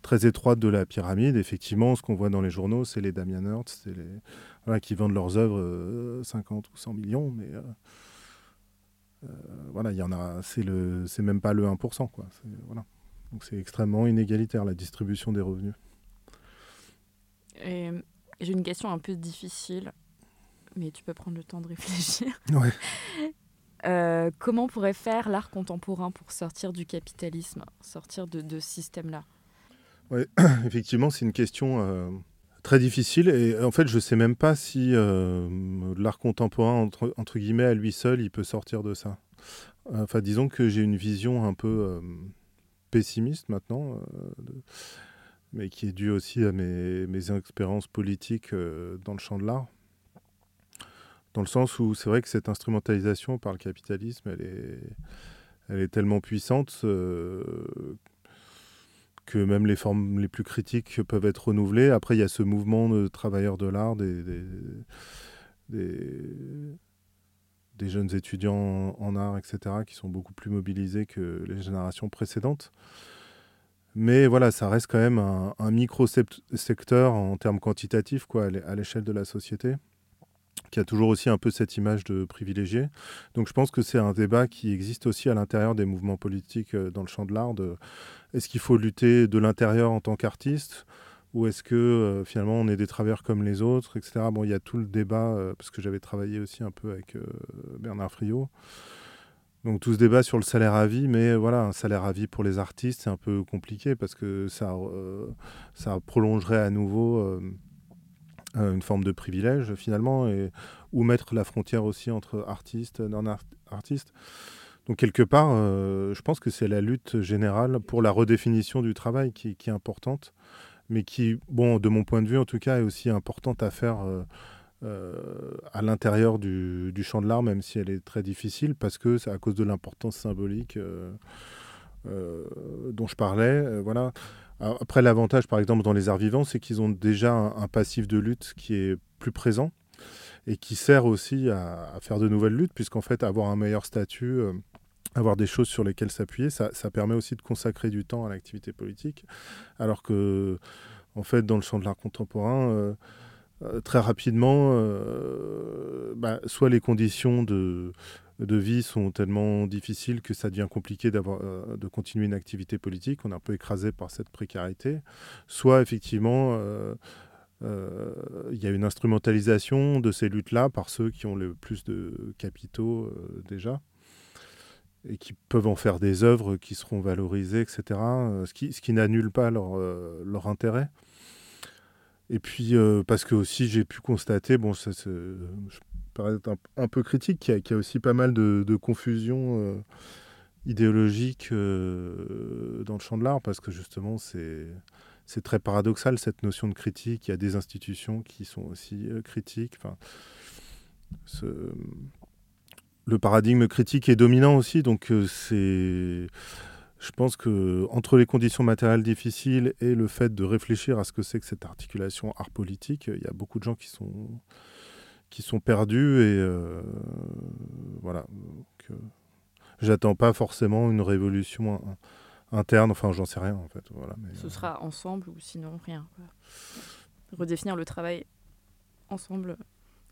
très étroite de la pyramide. Effectivement, ce qu'on voit dans les journaux, c'est les Damien Hirst, c'est les qui vendent leurs œuvres 50 ou 100 millions, mais voilà, il y en a, c'est le, c'est même pas le 1%, quoi. Voilà. Donc c'est extrêmement inégalitaire la distribution des revenus. j'ai une question un peu difficile, mais tu peux prendre le temps de réfléchir. Ouais. Euh, comment pourrait faire l'art contemporain pour sortir du capitalisme, sortir de, de ce système-là? Ouais, effectivement, c'est une question euh, très difficile. Et en fait, je ne sais même pas si euh, l'art contemporain, entre, guillemets, à lui seul, il peut sortir de ça. Enfin, disons que j'ai une vision un peu euh, pessimiste maintenant, euh, mais qui est due aussi à mes, mes expériences politiques dans le champ de l'art. Dans le sens où c'est vrai que cette instrumentalisation par le capitalisme, elle est, elle est tellement puissante que même les formes les plus critiques peuvent être renouvelées. Après, il y a ce mouvement de travailleurs de l'art, des, jeunes étudiants en art, etc., qui sont beaucoup plus mobilisés que les générations précédentes. Mais voilà, ça reste quand même un, micro-secteur en termes quantitatifs quoi, à l'échelle de la société qui a toujours aussi un peu cette image de privilégié. Donc je pense que c'est un débat qui existe aussi à l'intérieur des mouvements politiques euh, dans le champ de l'art. Est-ce qu'il faut lutter de l'intérieur en tant qu'artiste ou est-ce que euh, finalement on est des travailleurs comme les autres, etc. Bon, il y a tout le débat, euh, parce que j'avais travaillé aussi un peu avec Bernard Friot. Donc tout ce débat sur le salaire à vie, mais voilà, un salaire à vie pour les artistes, c'est un peu compliqué parce que ça, ça prolongerait à nouveau une forme de privilège finalement, et, ou mettre la frontière aussi entre artistes, non-artistes. Donc quelque part, je pense que c'est la lutte générale pour la redéfinition du travail qui, est importante, mais qui, bon, de mon point de vue en tout cas, est aussi importante à faire euh, à l'intérieur du, champ de l'art, même si elle est très difficile, parce que c'est à cause de l'importance symbolique euh, euh, dont je parlais. voilà. Après, l'avantage, par exemple, dans les arts vivants, c'est qu'ils ont déjà un, passif de lutte qui est plus présent et qui sert aussi à, faire de nouvelles luttes, puisqu'en fait, avoir un meilleur statut, avoir des choses sur lesquelles s'appuyer, ça, permet aussi de consacrer du temps à l'activité politique. Alors que, en fait, dans le champ de l'art contemporain, euh, très rapidement, euh, bah, soit les conditions de, vie sont tellement difficiles que ça devient compliqué euh, de continuer une activité politique. On est un peu écrasé par cette précarité. Soit effectivement, il y a une instrumentalisation de ces luttes-là par ceux qui ont le plus de capitaux déjà et qui peuvent en faire des œuvres qui seront valorisées, etc. Ce qui, ce qui n'annule pas leur, leur intérêt. Et puis, euh, parce que aussi, j'ai pu constater, bon, ça, je paraît un, un, peu critique, qu'il y, a aussi pas mal de, confusion euh, idéologique euh, dans le champ de l'art, parce que justement, c'est. Très paradoxal cette notion de critique. Il y a des institutions qui sont aussi critiques. Enfin, le paradigme critique est dominant aussi, donc c'est je pense que entre les conditions matérielles difficiles et le fait de réfléchir à ce que c'est que cette articulation art politique, il y a beaucoup de gens qui sont qui sont perdus et euh, voilà. Euh, j'attends pas forcément une révolution interne. Enfin, j'en sais rien en fait. Voilà, Ce euh, sera ensemble ou sinon rien. Redéfinir le travail ensemble,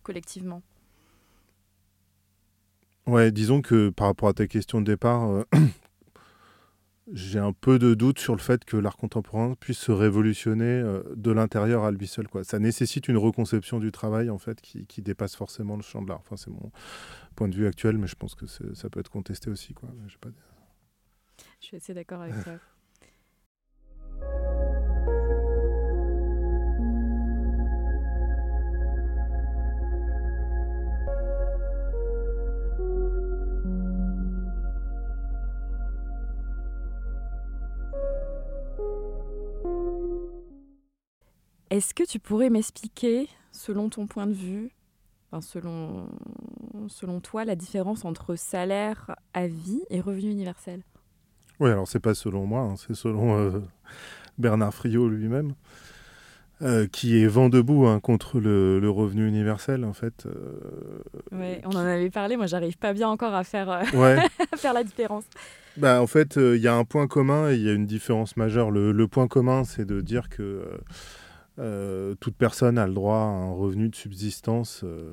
collectivement. Ouais, disons que par rapport à ta question de départ, j'ai un peu de doute sur le fait que l'art contemporain puisse se révolutionner euh, de l'intérieur à lui seul. Quoi. Ça nécessite une reconception du travail en fait qui, qui dépasse forcément le champ de l'art. Enfin, c'est mon point de vue actuel, mais je pense que ça peut être contesté aussi. Quoi. Pas... Je suis assez d'accord avec toi. Est-ce que tu pourrais m'expliquer, selon ton point de vue, selon, selon toi, la différence entre salaire à vie et revenu universel? Oui, alors c'est pas selon moi, hein, c'est selon euh, Bernard Friot lui-même. Euh, qui est vent debout hein, contre le, revenu universel en fait. Euh, oui, on en avait parlé. Moi, j'arrive pas bien encore à faire, ouais. faire la différence. Bah, en fait, il y a un point commun et il y a une différence majeure. Le, le point commun, c'est de dire que euh, toute personne a le droit à un revenu de subsistance euh,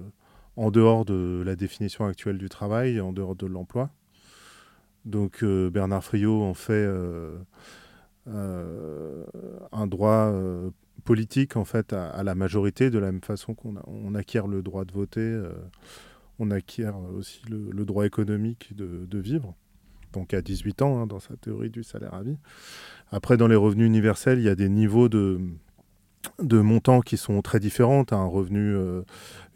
en dehors de la définition actuelle du travail, en dehors de l'emploi. Donc euh, Bernard Friot en fait un droit politique en fait à, la majorité, de la même façon qu'on acquiert le droit de voter, on acquiert aussi le, droit économique de, vivre. Donc à 18 ans, hein, dans sa théorie du salaire à vie. Après, dans les revenus universels, il y a des niveaux de, de montants qui sont très différents. un revenu euh,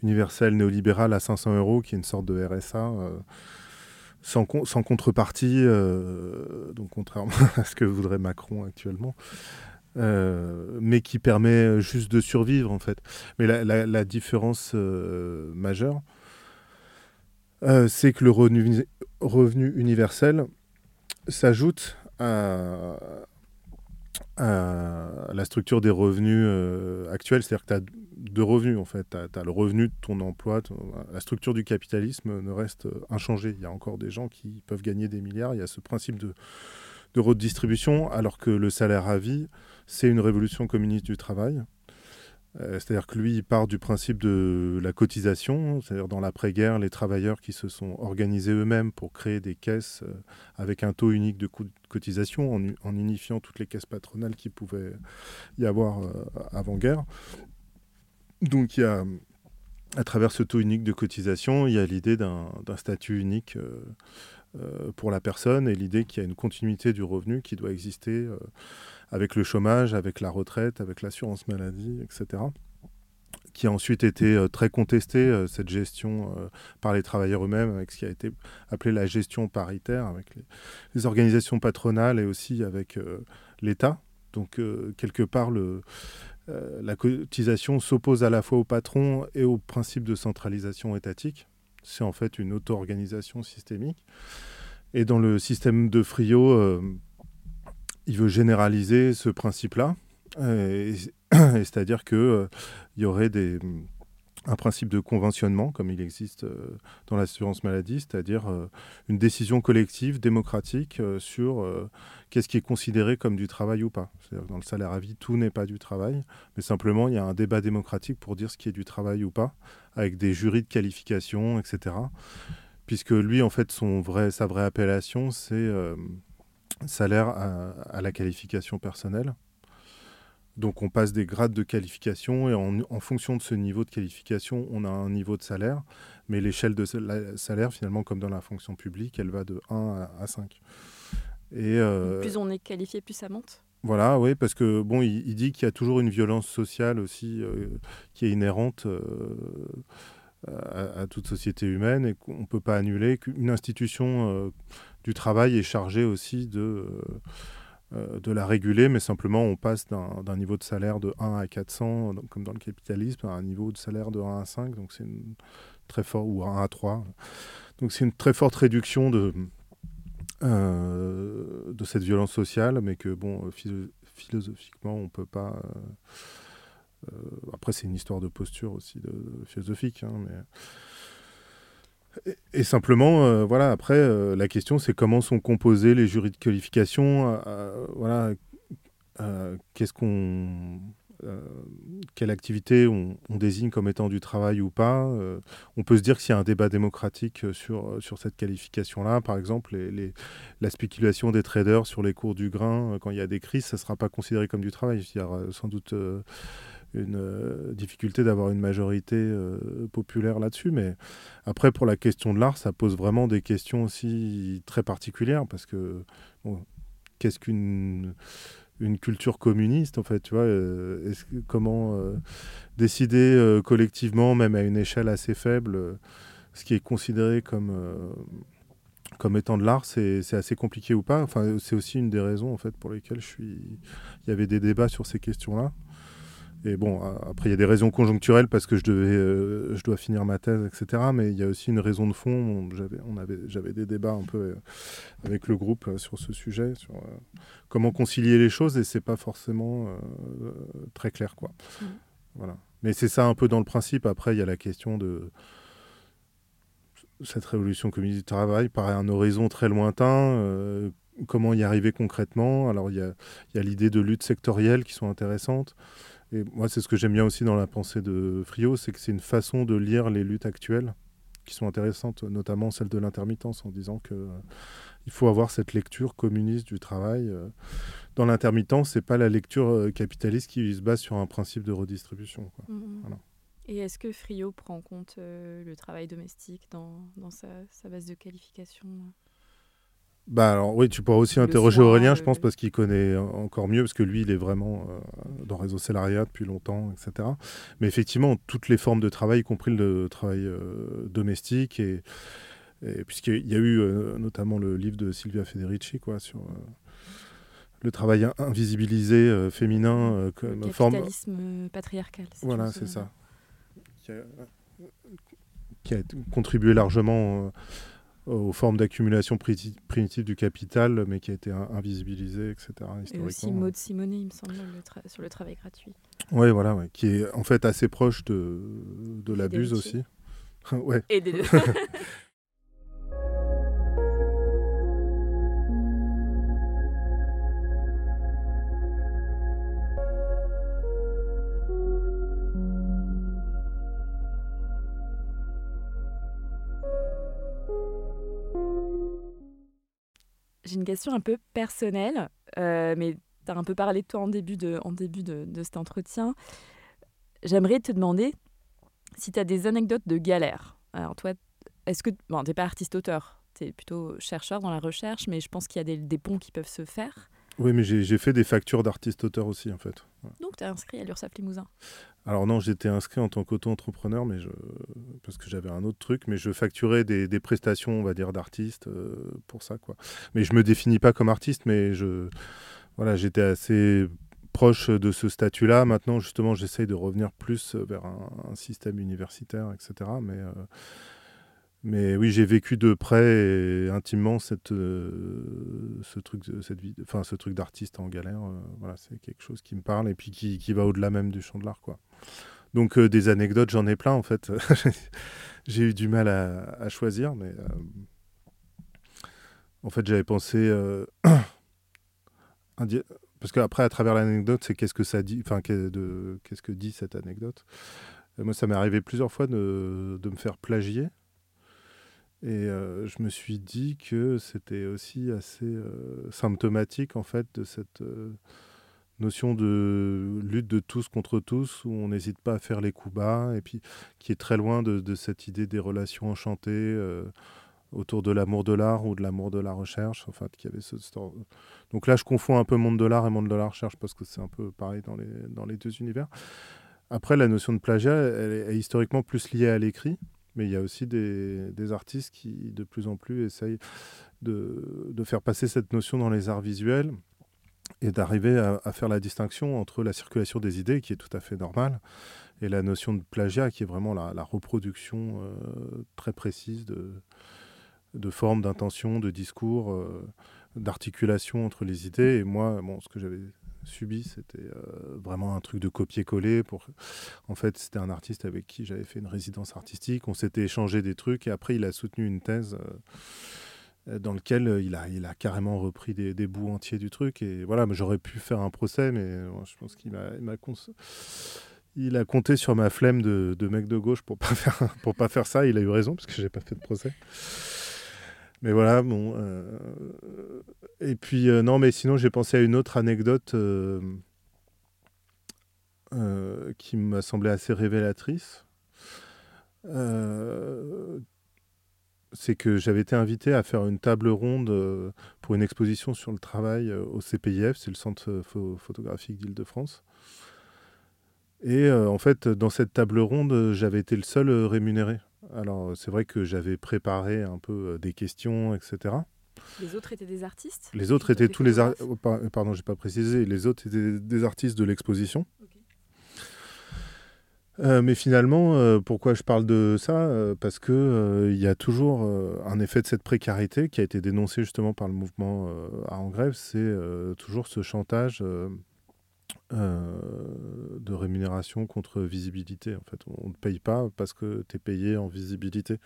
universel néolibéral à 500 euros, qui est une sorte de RSA, euh, sans, sans, contrepartie, euh, donc contrairement à ce que voudrait Macron actuellement. mais qui permet juste de survivre en fait. Mais la, différence majeure, c'est que le revenu, revenu universel s'ajoute à, à la structure des revenus euh, actuels. C'est-à-dire que tu as deux revenus, en fait. Tu as, le revenu de ton emploi. la structure du capitalisme ne reste inchangée. Il y a encore des gens qui peuvent gagner des milliards. Il y a ce principe de, redistribution, alors que le salaire à vie, c'est une révolution communiste du travail. Euh, c'est-à-dire que lui, il part du principe de la cotisation, c'est-à-dire dans l'après-guerre, les travailleurs qui se sont organisés eux-mêmes pour créer des caisses euh, avec un taux unique de cotisation, en, unifiant toutes les caisses patronales qui pouvaient y avoir euh, avant-guerre. Donc il y a, à travers ce taux unique de cotisation, il y a l'idée d'un statut unique pour la personne et l'idée qu'il y a une continuité du revenu qui doit exister avec le chômage, avec la retraite, avec l'assurance maladie, etc qui a ensuite été très contestée, cette gestion par les travailleurs eux-mêmes, avec ce qui a été appelé la gestion paritaire, avec les, organisations patronales et aussi avec l'État. Donc, quelque part, la cotisation s'oppose à la fois au patron et au principe de centralisation étatique. C'est en fait une auto-organisation systémique. Et dans le système de Frio, il veut généraliser ce principe-là. C'est-à-dire qu'il il y aurait des, un principe de conventionnement, comme il existe euh, dans l'assurance maladie, c'est-à-dire euh, une décision collective, démocratique, euh, sur qu'est-ce qui est considéré comme du travail ou pas. Dans le salaire à vie, tout n'est pas du travail, mais simplement il y a un débat démocratique pour dire ce qui est du travail ou pas, avec des jurys de qualification, etc. Puisque lui, en fait, son vrai, sa vraie appellation, c'est salaire à la qualification personnelle. Donc on passe des grades de qualification et en, fonction de ce niveau de qualification, on a un niveau de salaire. Mais l'échelle de salaire, finalement, comme dans la fonction publique, elle va de 1 à, 5. Et, euh, plus on est qualifié, plus ça monte voilà, oui, parce que bon, il, dit qu'il y a toujours une violence sociale aussi euh, qui est inhérente euh, à, toute société humaine et qu'on ne peut pas annuler, qu'une institution du travail est chargée aussi de de la réguler, mais simplement on passe d'un niveau de salaire de 1 à 400, comme dans le capitalisme, à un niveau de salaire de 1 à 5, donc c'est très fort ou 1 à 3. Donc c'est une très forte réduction de, euh, de cette violence sociale, mais que bon, philosophiquement, on peut pas. Euh, après, c'est une histoire de posture aussi, de, philosophique, hein, mais et, simplement, euh, voilà, après, euh, la question, c'est comment sont composés les jurys de qualification. Euh, voilà, qu'est-ce qu'on. quelle activité on, désigne comme étant du travail ou pas. on peut se dire que s'il y a un débat démocratique sur, sur cette qualification-là, par exemple, la spéculation des traders sur les cours du grain, quand il y a des crises, ça ne sera pas considéré comme du travail. Il y aura sans doute une euh, difficulté d'avoir une majorité euh, populaire là-dessus. Mais après, pour la question de l'art, ça pose vraiment des questions aussi très particulières parce que qu'est-ce qu'une une culture communiste en fait tu vois euh, comment décider collectivement même à une échelle assez faible ce qui est considéré comme comme étant de l'art, c'est assez compliqué ou pas? Enfin, c'est aussi une des raisons en fait pour lesquelles je suis. Il y avait des débats sur ces questions-là. Et bon, après, il y a des raisons conjoncturelles parce que je, devais, euh, je dois finir ma thèse, etc. Mais il y a aussi une raison de fond. J'avais, on avait, j'avais des débats un peu euh, avec le groupe euh, sur ce sujet, sur comment concilier les choses, et c'est pas forcément très clair, quoi. Mmh. Voilà. Mais c'est ça un peu dans le principe. Après, il y a la question de cette révolution communiste du travail par un horizon très lointain. comment y arriver concrètement? Alors, il y a, y a l'idée de lutte sectorielle qui sont intéressantes. Et moi, c'est ce que j'aime bien aussi dans la pensée de Frio, c'est que c'est une façon de lire les luttes actuelles qui sont intéressantes, notamment celle de l'intermittence, en disant que euh, il faut avoir cette lecture communiste du travail. Euh. Dans l'intermittence, c'est pas la lecture euh, capitaliste qui se base sur un principe de redistribution. Mmh, mmh. Et est-ce que Frio prend en compte le travail domestique dans, dans sa, sa, base de qualification? Bah alors oui, tu pourras aussi interroger Aurélien, je pense, parce qu'il connaît encore mieux, parce que lui, il est vraiment euh, dans Réseau Salariat depuis longtemps, etc. Mais effectivement, toutes les formes de travail, y compris le travail euh, domestique, et, puisqu'il y a eu euh, notamment le livre de Silvia Federici, quoi, sur le travail invisibilisé féminin comme le capitalisme patriarcal. voilà, c'est ça. Qui a, qui a, contribué largement aux formes d'accumulation primitive du capital, mais qui a été invisibilisé, etc. Et aussi Maud Simonet, il me semble, sur le travail gratuit. Oui, voilà, ouais, qui est en fait assez proche de, de l'abuse aussi. ouais. Et des deux. J'ai une question un peu personnelle, euh, mais tu as un peu parlé de toi en début de, en début de, cet entretien. J'aimerais te demander si tu as des anecdotes de galère. Alors toi, est-ce que... Bon, tu n'es pas artiste-auteur, tu es plutôt chercheur dans la recherche, mais je pense qu'il y a des, des ponts qui peuvent se faire. Oui, mais j'ai fait des factures d'artiste-auteur aussi, en fait. Donc, tu es inscrit à l'URSSAF Limousin Alors non, j'étais inscrit en tant qu'auto-entrepreneur, mais parce que j'avais un autre truc, mais je facturais des, prestations, on va dire, d'artistes euh, pour ça, quoi. Mais je me définis pas comme artiste, mais je... Voilà, j'étais assez proche de ce statut-là. Maintenant, justement, j'essaye de revenir plus vers un, un, système universitaire, etc. Mais... Euh, mais oui, j'ai vécu de près et intimement cette, euh, ce truc, vie, enfin ce truc d'artiste en galère. Euh, voilà, c'est quelque chose qui me parle et puis qui, qui va au-delà même du champ de l'art, quoi. Donc euh, des anecdotes, j'en ai plein en fait. j'ai eu du mal à, choisir, mais euh, en fait j'avais pensé parce qu'après à travers l'anecdote, c'est qu'est-ce que ça dit, enfin qu'est-ce que dit cette anecdote? Moi, ça m'est arrivé plusieurs fois de, de me faire plagier. Et euh, je me suis dit que c'était aussi assez euh, symptomatique en fait de cette euh, notion de lutte de tous contre tous où on n'hésite pas à faire les coups bas et puis qui est très loin de, cette idée des relations enchantées autour de l'amour de l'art ou de l'amour de la recherche. Enfin, qui avait ce... Donc là, je confonds un peu monde de l'art et monde de la recherche parce que c'est un peu pareil dans les, dans les deux univers. Après, la notion de plagiat, elle est historiquement plus liée à l'écrit. Mais il y a aussi des, artistes qui, de plus en plus, essayent de, faire passer cette notion dans les arts visuels et d'arriver à, faire la distinction entre la circulation des idées, qui est tout à fait normale, et la notion de plagiat, qui est vraiment la, reproduction euh, très précise de, de formes, d'intentions, de discours, euh, d'articulation entre les idées. Et moi, bon, ce que j'avais subi, c'était euh, vraiment un truc de copier-coller. Pour... En fait, c'était un artiste avec qui j'avais fait une résidence artistique. On s'était échangé des trucs et après, il a soutenu une thèse euh, dans laquelle il a, il a carrément repris des, bouts entiers du truc. Et voilà, j'aurais pu faire un procès, mais euh, je pense qu'il m'a il a compté sur ma flemme de, de mec de gauche pour pas faire pas faire ça. Il a eu raison parce que j'ai pas fait de procès. Mais voilà, bon. Euh, et puis, euh, non, mais sinon, j'ai pensé à une autre anecdote euh, euh, qui m'a semblé assez révélatrice. c'est que j'avais été invité à faire une table ronde pour une exposition sur le travail au CPIF, c'est le Centre photographique d'Île-de-France. Et en fait, dans cette table ronde, j'avais été le seul rémunéré. Alors, c'est vrai que j'avais préparé un peu des questions, etc. Les autres étaient des artistes Les autres étaient tous les artistes. Oh, pardon, j'ai pas précisé. Les autres étaient des artistes de l'exposition. Okay. Euh, mais finalement, euh, pourquoi je parle de ça euh, Parce qu'il il y a toujours un effet de cette précarité qui a été dénoncé justement par le mouvement à en grève. C'est toujours ce chantage de rémunération contre visibilité. En fait, on ne paye pas parce que tu es payé en visibilité.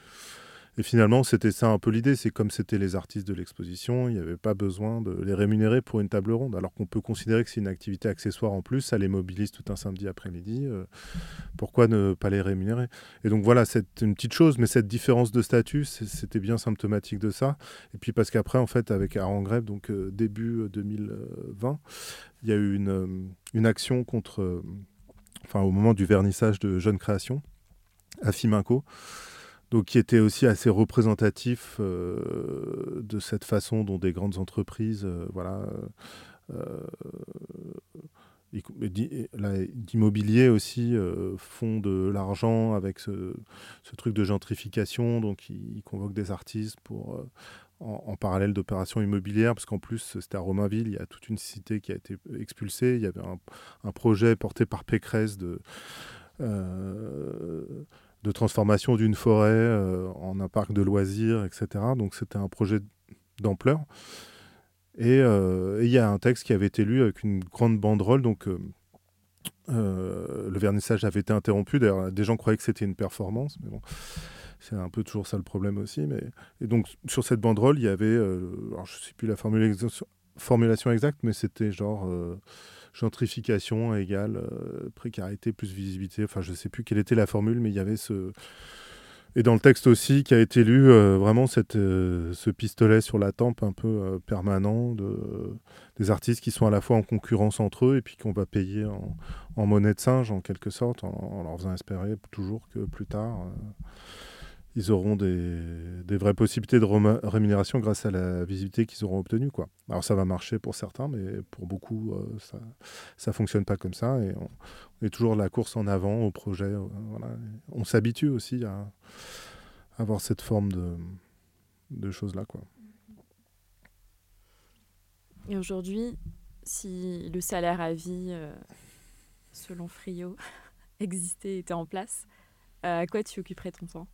Et finalement, c'était ça un peu l'idée. C'est comme c'était les artistes de l'exposition, il n'y avait pas besoin de les rémunérer pour une table ronde. Alors qu'on peut considérer que c'est une activité accessoire en plus, ça les mobilise tout un samedi après-midi. Euh, pourquoi ne pas les rémunérer? Et donc voilà, c'est une petite chose, mais cette différence de statut, c'était bien symptomatique de ça. Et puis parce qu'après, en fait, avec Art en grève, donc euh, début 2020, il y a eu une, euh, action contre, euh, enfin au moment du vernissage de Jeunes Créations à Fiminco donc qui était aussi assez représentatif euh, de cette façon dont des grandes entreprises, euh, voilà, euh, d'immobilier aussi font de l'argent avec ce, truc de gentrification, donc ils, convoquent des artistes pour en, parallèle d'opérations immobilières, parce qu'en plus c'était à Romainville, il y a toute une cité qui a été expulsée, il y avait un, projet porté par Pécresse de de transformation d'une forêt euh, en un parc de loisirs, etc. Donc c'était un projet d'ampleur. Et il euh, y a un texte qui avait été lu avec une grande banderole. Donc euh, le vernissage avait été interrompu. D'ailleurs, des gens croyaient que c'était une performance, mais bon. C'est un peu toujours ça le problème aussi. Mais... Et donc, sur cette banderole, il y avait, je ne sais plus la formulation exacte, mais c'était genre gentrification égale euh, précarité plus visibilité. Enfin, je ne sais plus quelle était la formule, mais il y avait ce. Et dans le texte aussi, qui a été lu, euh, vraiment cette, euh, ce pistolet sur la tempe un peu permanent de, des artistes qui sont à la fois en concurrence entre eux et puis qu'on va payer en, monnaie de singe, en quelque sorte, en, leur faisant espérer toujours que plus tard, ils auront des, vraies possibilités de rémunération grâce à la visibilité qu'ils auront obtenue. Alors ça va marcher pour certains, mais pour beaucoup, euh, ça ne fonctionne pas comme ça. Et on, est toujours la course en avant au projet. Euh. On s'habitue aussi à, avoir cette forme de, choses-là. Et aujourd'hui, si le salaire à vie, euh, selon Frio, existait, était en place, à quoi tu occuperais ton temps?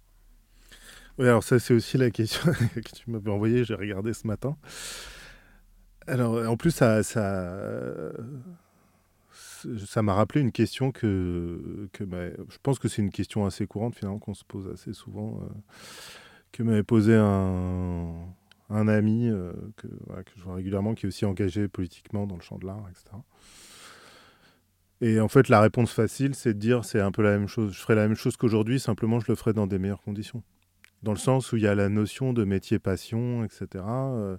Oui, alors ça, c'est aussi la question que tu m'avais envoyée, j'ai regardé ce matin. Alors, en plus, ça, ça, ça m'a rappelé une question que, que je pense que c'est une question assez courante finalement qu'on se pose assez souvent, euh, que m'avait posé un, un ami euh, que, que, je vois régulièrement, qui est aussi engagé politiquement dans le champ de l'art, etc. Et en fait, la réponse facile, c'est de dire c'est un peu la même chose. Je ferai la même chose qu'aujourd'hui, simplement je le ferai dans des meilleures conditions dans le sens où il y a la notion de métier passion, etc. Euh.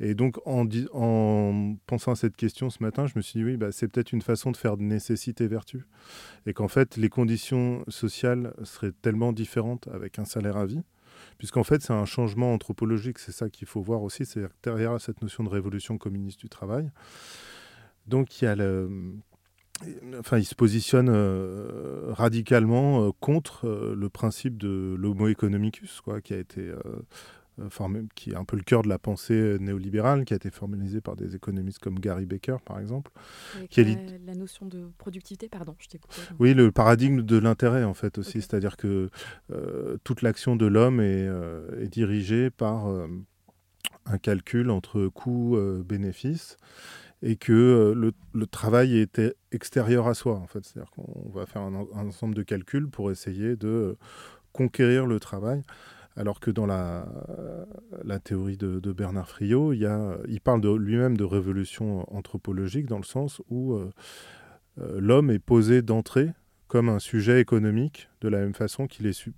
Et donc, en, en, pensant à cette question ce matin, je me suis dit, oui, bah, c'est peut-être une façon de faire de nécessité vertu. Et qu'en fait, les conditions sociales seraient tellement différentes avec un salaire à vie, puisqu'en fait, c'est un changement anthropologique. C'est ça qu'il faut voir aussi, c'est derrière cette notion de révolution communiste du travail. Donc, il y a le, enfin, il se positionne euh, radicalement euh, contre euh, le principe de l'homo economicus, quoi, qui a été formé, qui est un peu le cœur de la pensée néolibérale, qui a été formalisé par des économistes comme Gary Becker, par exemple. qui la, la, notion de productivité, pardon, je t'ai. Oui, le paradigme de l'intérêt, en fait, aussi. C'est-à-dire que toute l'action de l'homme est, est, dirigée par un calcul entre coût-bénéfice et que euh, le, travail était extérieur à soi, en fait. C'est-à-dire qu'on va faire un, ensemble de calculs pour essayer de conquérir le travail. Alors que dans la, théorie de, Bernard Friot, il, y a, parle lui-même de révolution anthropologique dans le sens où euh, euh, l'homme est posé d'entrée comme un sujet économique, de la même façon qu'il est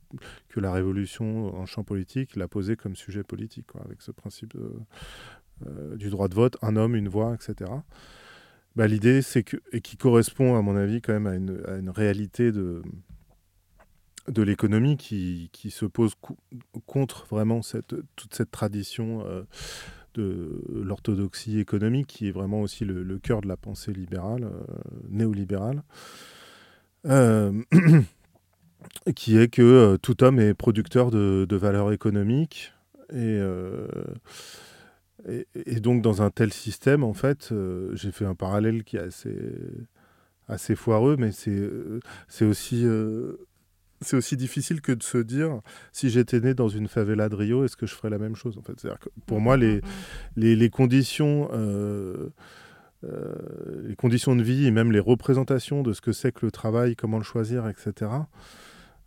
que la révolution en champ politique l'a posé comme sujet politique, avec ce principe de, euh, du droit de vote, un homme, une voix, etc. Bah, L'idée, c'est que, et qui correspond à mon avis quand même à une, réalité de, l'économie qui, qui, se pose contre vraiment toute cette tradition euh, de l'orthodoxie économique qui est vraiment aussi le, le cœur de la pensée libérale, euh, néolibérale, qui est que tout homme est producteur de, de valeurs économiques et et, donc, dans un tel système, en fait, euh, j'ai fait un parallèle qui est assez, foireux, mais c'est euh, euh, c'est aussi difficile que de se dire si j'étais né dans une favela de Rio, est-ce que je ferais la même chose en fait? Pour moi, les conditions de vie et même les représentations de ce que c'est que le travail, comment le choisir, etc.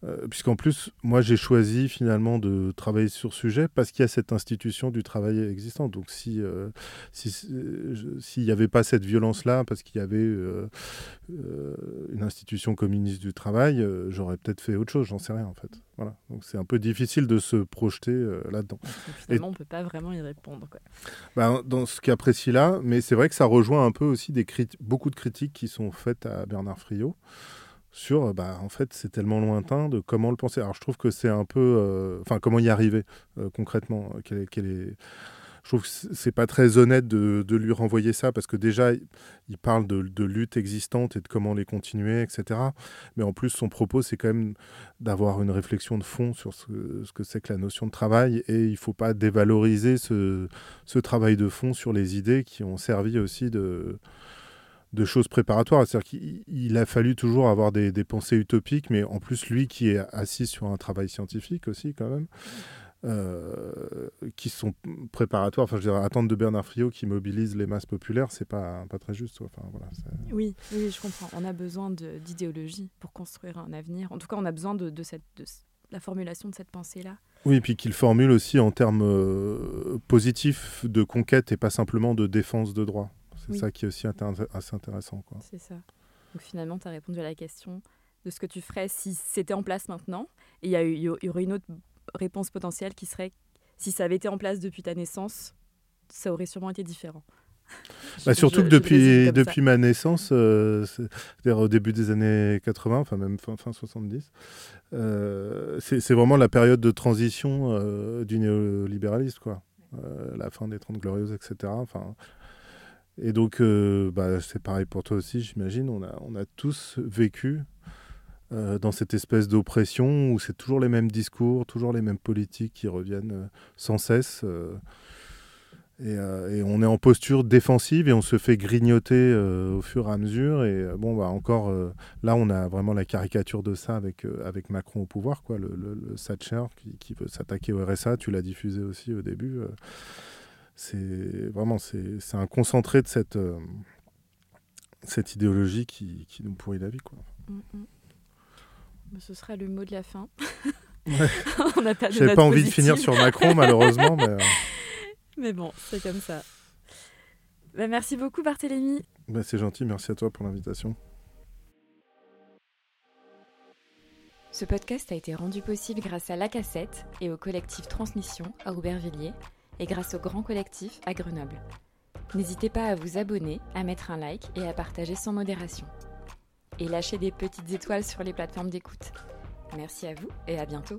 Euh, puisqu'en plus, moi, j'ai choisi finalement de travailler sur ce sujet parce qu'il y a cette institution du travail existant. Donc, si euh, s'il n'y avait pas cette violence-là, parce qu'il y avait euh, une institution communiste du travail, j'aurais peut-être fait autre chose. J'en sais rien en fait. Voilà. Donc, c'est un peu difficile de se projeter là-dedans. Finalement, on ne peut pas vraiment y répondre. Quoi. Ben, dans ce cas précis là, mais c'est vrai que ça rejoint un peu aussi des beaucoup de critiques qui sont faites à Bernard Friot sur, euh, bah, en fait, c'est tellement lointain de comment le penser. Alors, je trouve que c'est un peu, euh, enfin, comment y arriver euh, concrètement. Quel est. Je trouve que c'est pas très honnête de, lui renvoyer ça parce que déjà, il parle de, de, lutte existante et de comment les continuer, etc. Mais en plus, son propos, c'est quand même d'avoir une réflexion de fond sur ce, que c'est que la notion de travail et il faut pas dévaloriser ce travail de fond sur les idées qui ont servi aussi de de choses préparatoires. C'est-à-dire qu'il a fallu toujours avoir des, pensées utopiques, mais en plus, lui qui est assis sur un travail scientifique aussi, quand même, euh, qui sont préparatoires. Enfin, je dirais, attendre de Bernard Friot qui mobilise les masses populaires, c'est pas, pas très juste. Enfin, voilà, oui, oui, je comprends. On a besoin d'idéologie pour construire un avenir. En tout cas, on a besoin de, cette, de la formulation de cette pensée-là. Oui, et puis qu'il formule aussi en termes euh, positifs de conquête et pas simplement de défense de droit. C'est ça qui est aussi assez intéressant. C'est ça. Donc finalement, tu as répondu à la question de ce que tu ferais si c'était en place maintenant. Et il y, y, aurait une autre réponse potentielle qui serait si ça avait été en place depuis ta naissance, ça aurait sûrement été différent. Bah, surtout Je- que depuis, ça. depuis ma naissance, euh, c'est- c'est-à-dire au début des années 80, enfin même fin, fin 70, euh, c'est vraiment la période de transition euh, du néolibéralisme, quoi. Euh, la fin des 30 glorieuses, etc. Enfin, et donc, euh, bah, c'est pareil pour toi aussi, j'imagine. On a, on a tous vécu euh, dans cette espèce d'oppression où c'est toujours les mêmes discours, toujours les mêmes politiques qui reviennent euh, sans cesse. et, on est en posture défensive et on se fait grignoter au fur et à mesure. Et bon, bah encore, là, on a vraiment la caricature de ça avec, avec Macron au pouvoir, quoi, le, le, le Thatcher qui, qui veut s'attaquer au RSA. Tu l'as diffusé aussi au début. C'est vraiment c'est c'est un concentré de cette, euh, cette idéologie qui, qui nous pourrit la vie. Quoi. Mm, mm. Ce sera le mot de la fin. Ouais. On n'a pas J'avais pas envie de finir sur Macron, malheureusement. Mais, euh, Mais bon, c'est comme ça. Bah, merci beaucoup Barthélémy. bah, c'est gentil, merci à toi pour l'invitation. Ce podcast a été rendu possible grâce à La Cassette et au collectif Transmission à Aubervilliers et grâce au Grand Collectif à Grenoble. N'hésitez pas à vous abonner, à mettre un like et à partager sans modération. Et lâchez des petites étoiles sur les plateformes d'écoute. Merci à vous et à bientôt.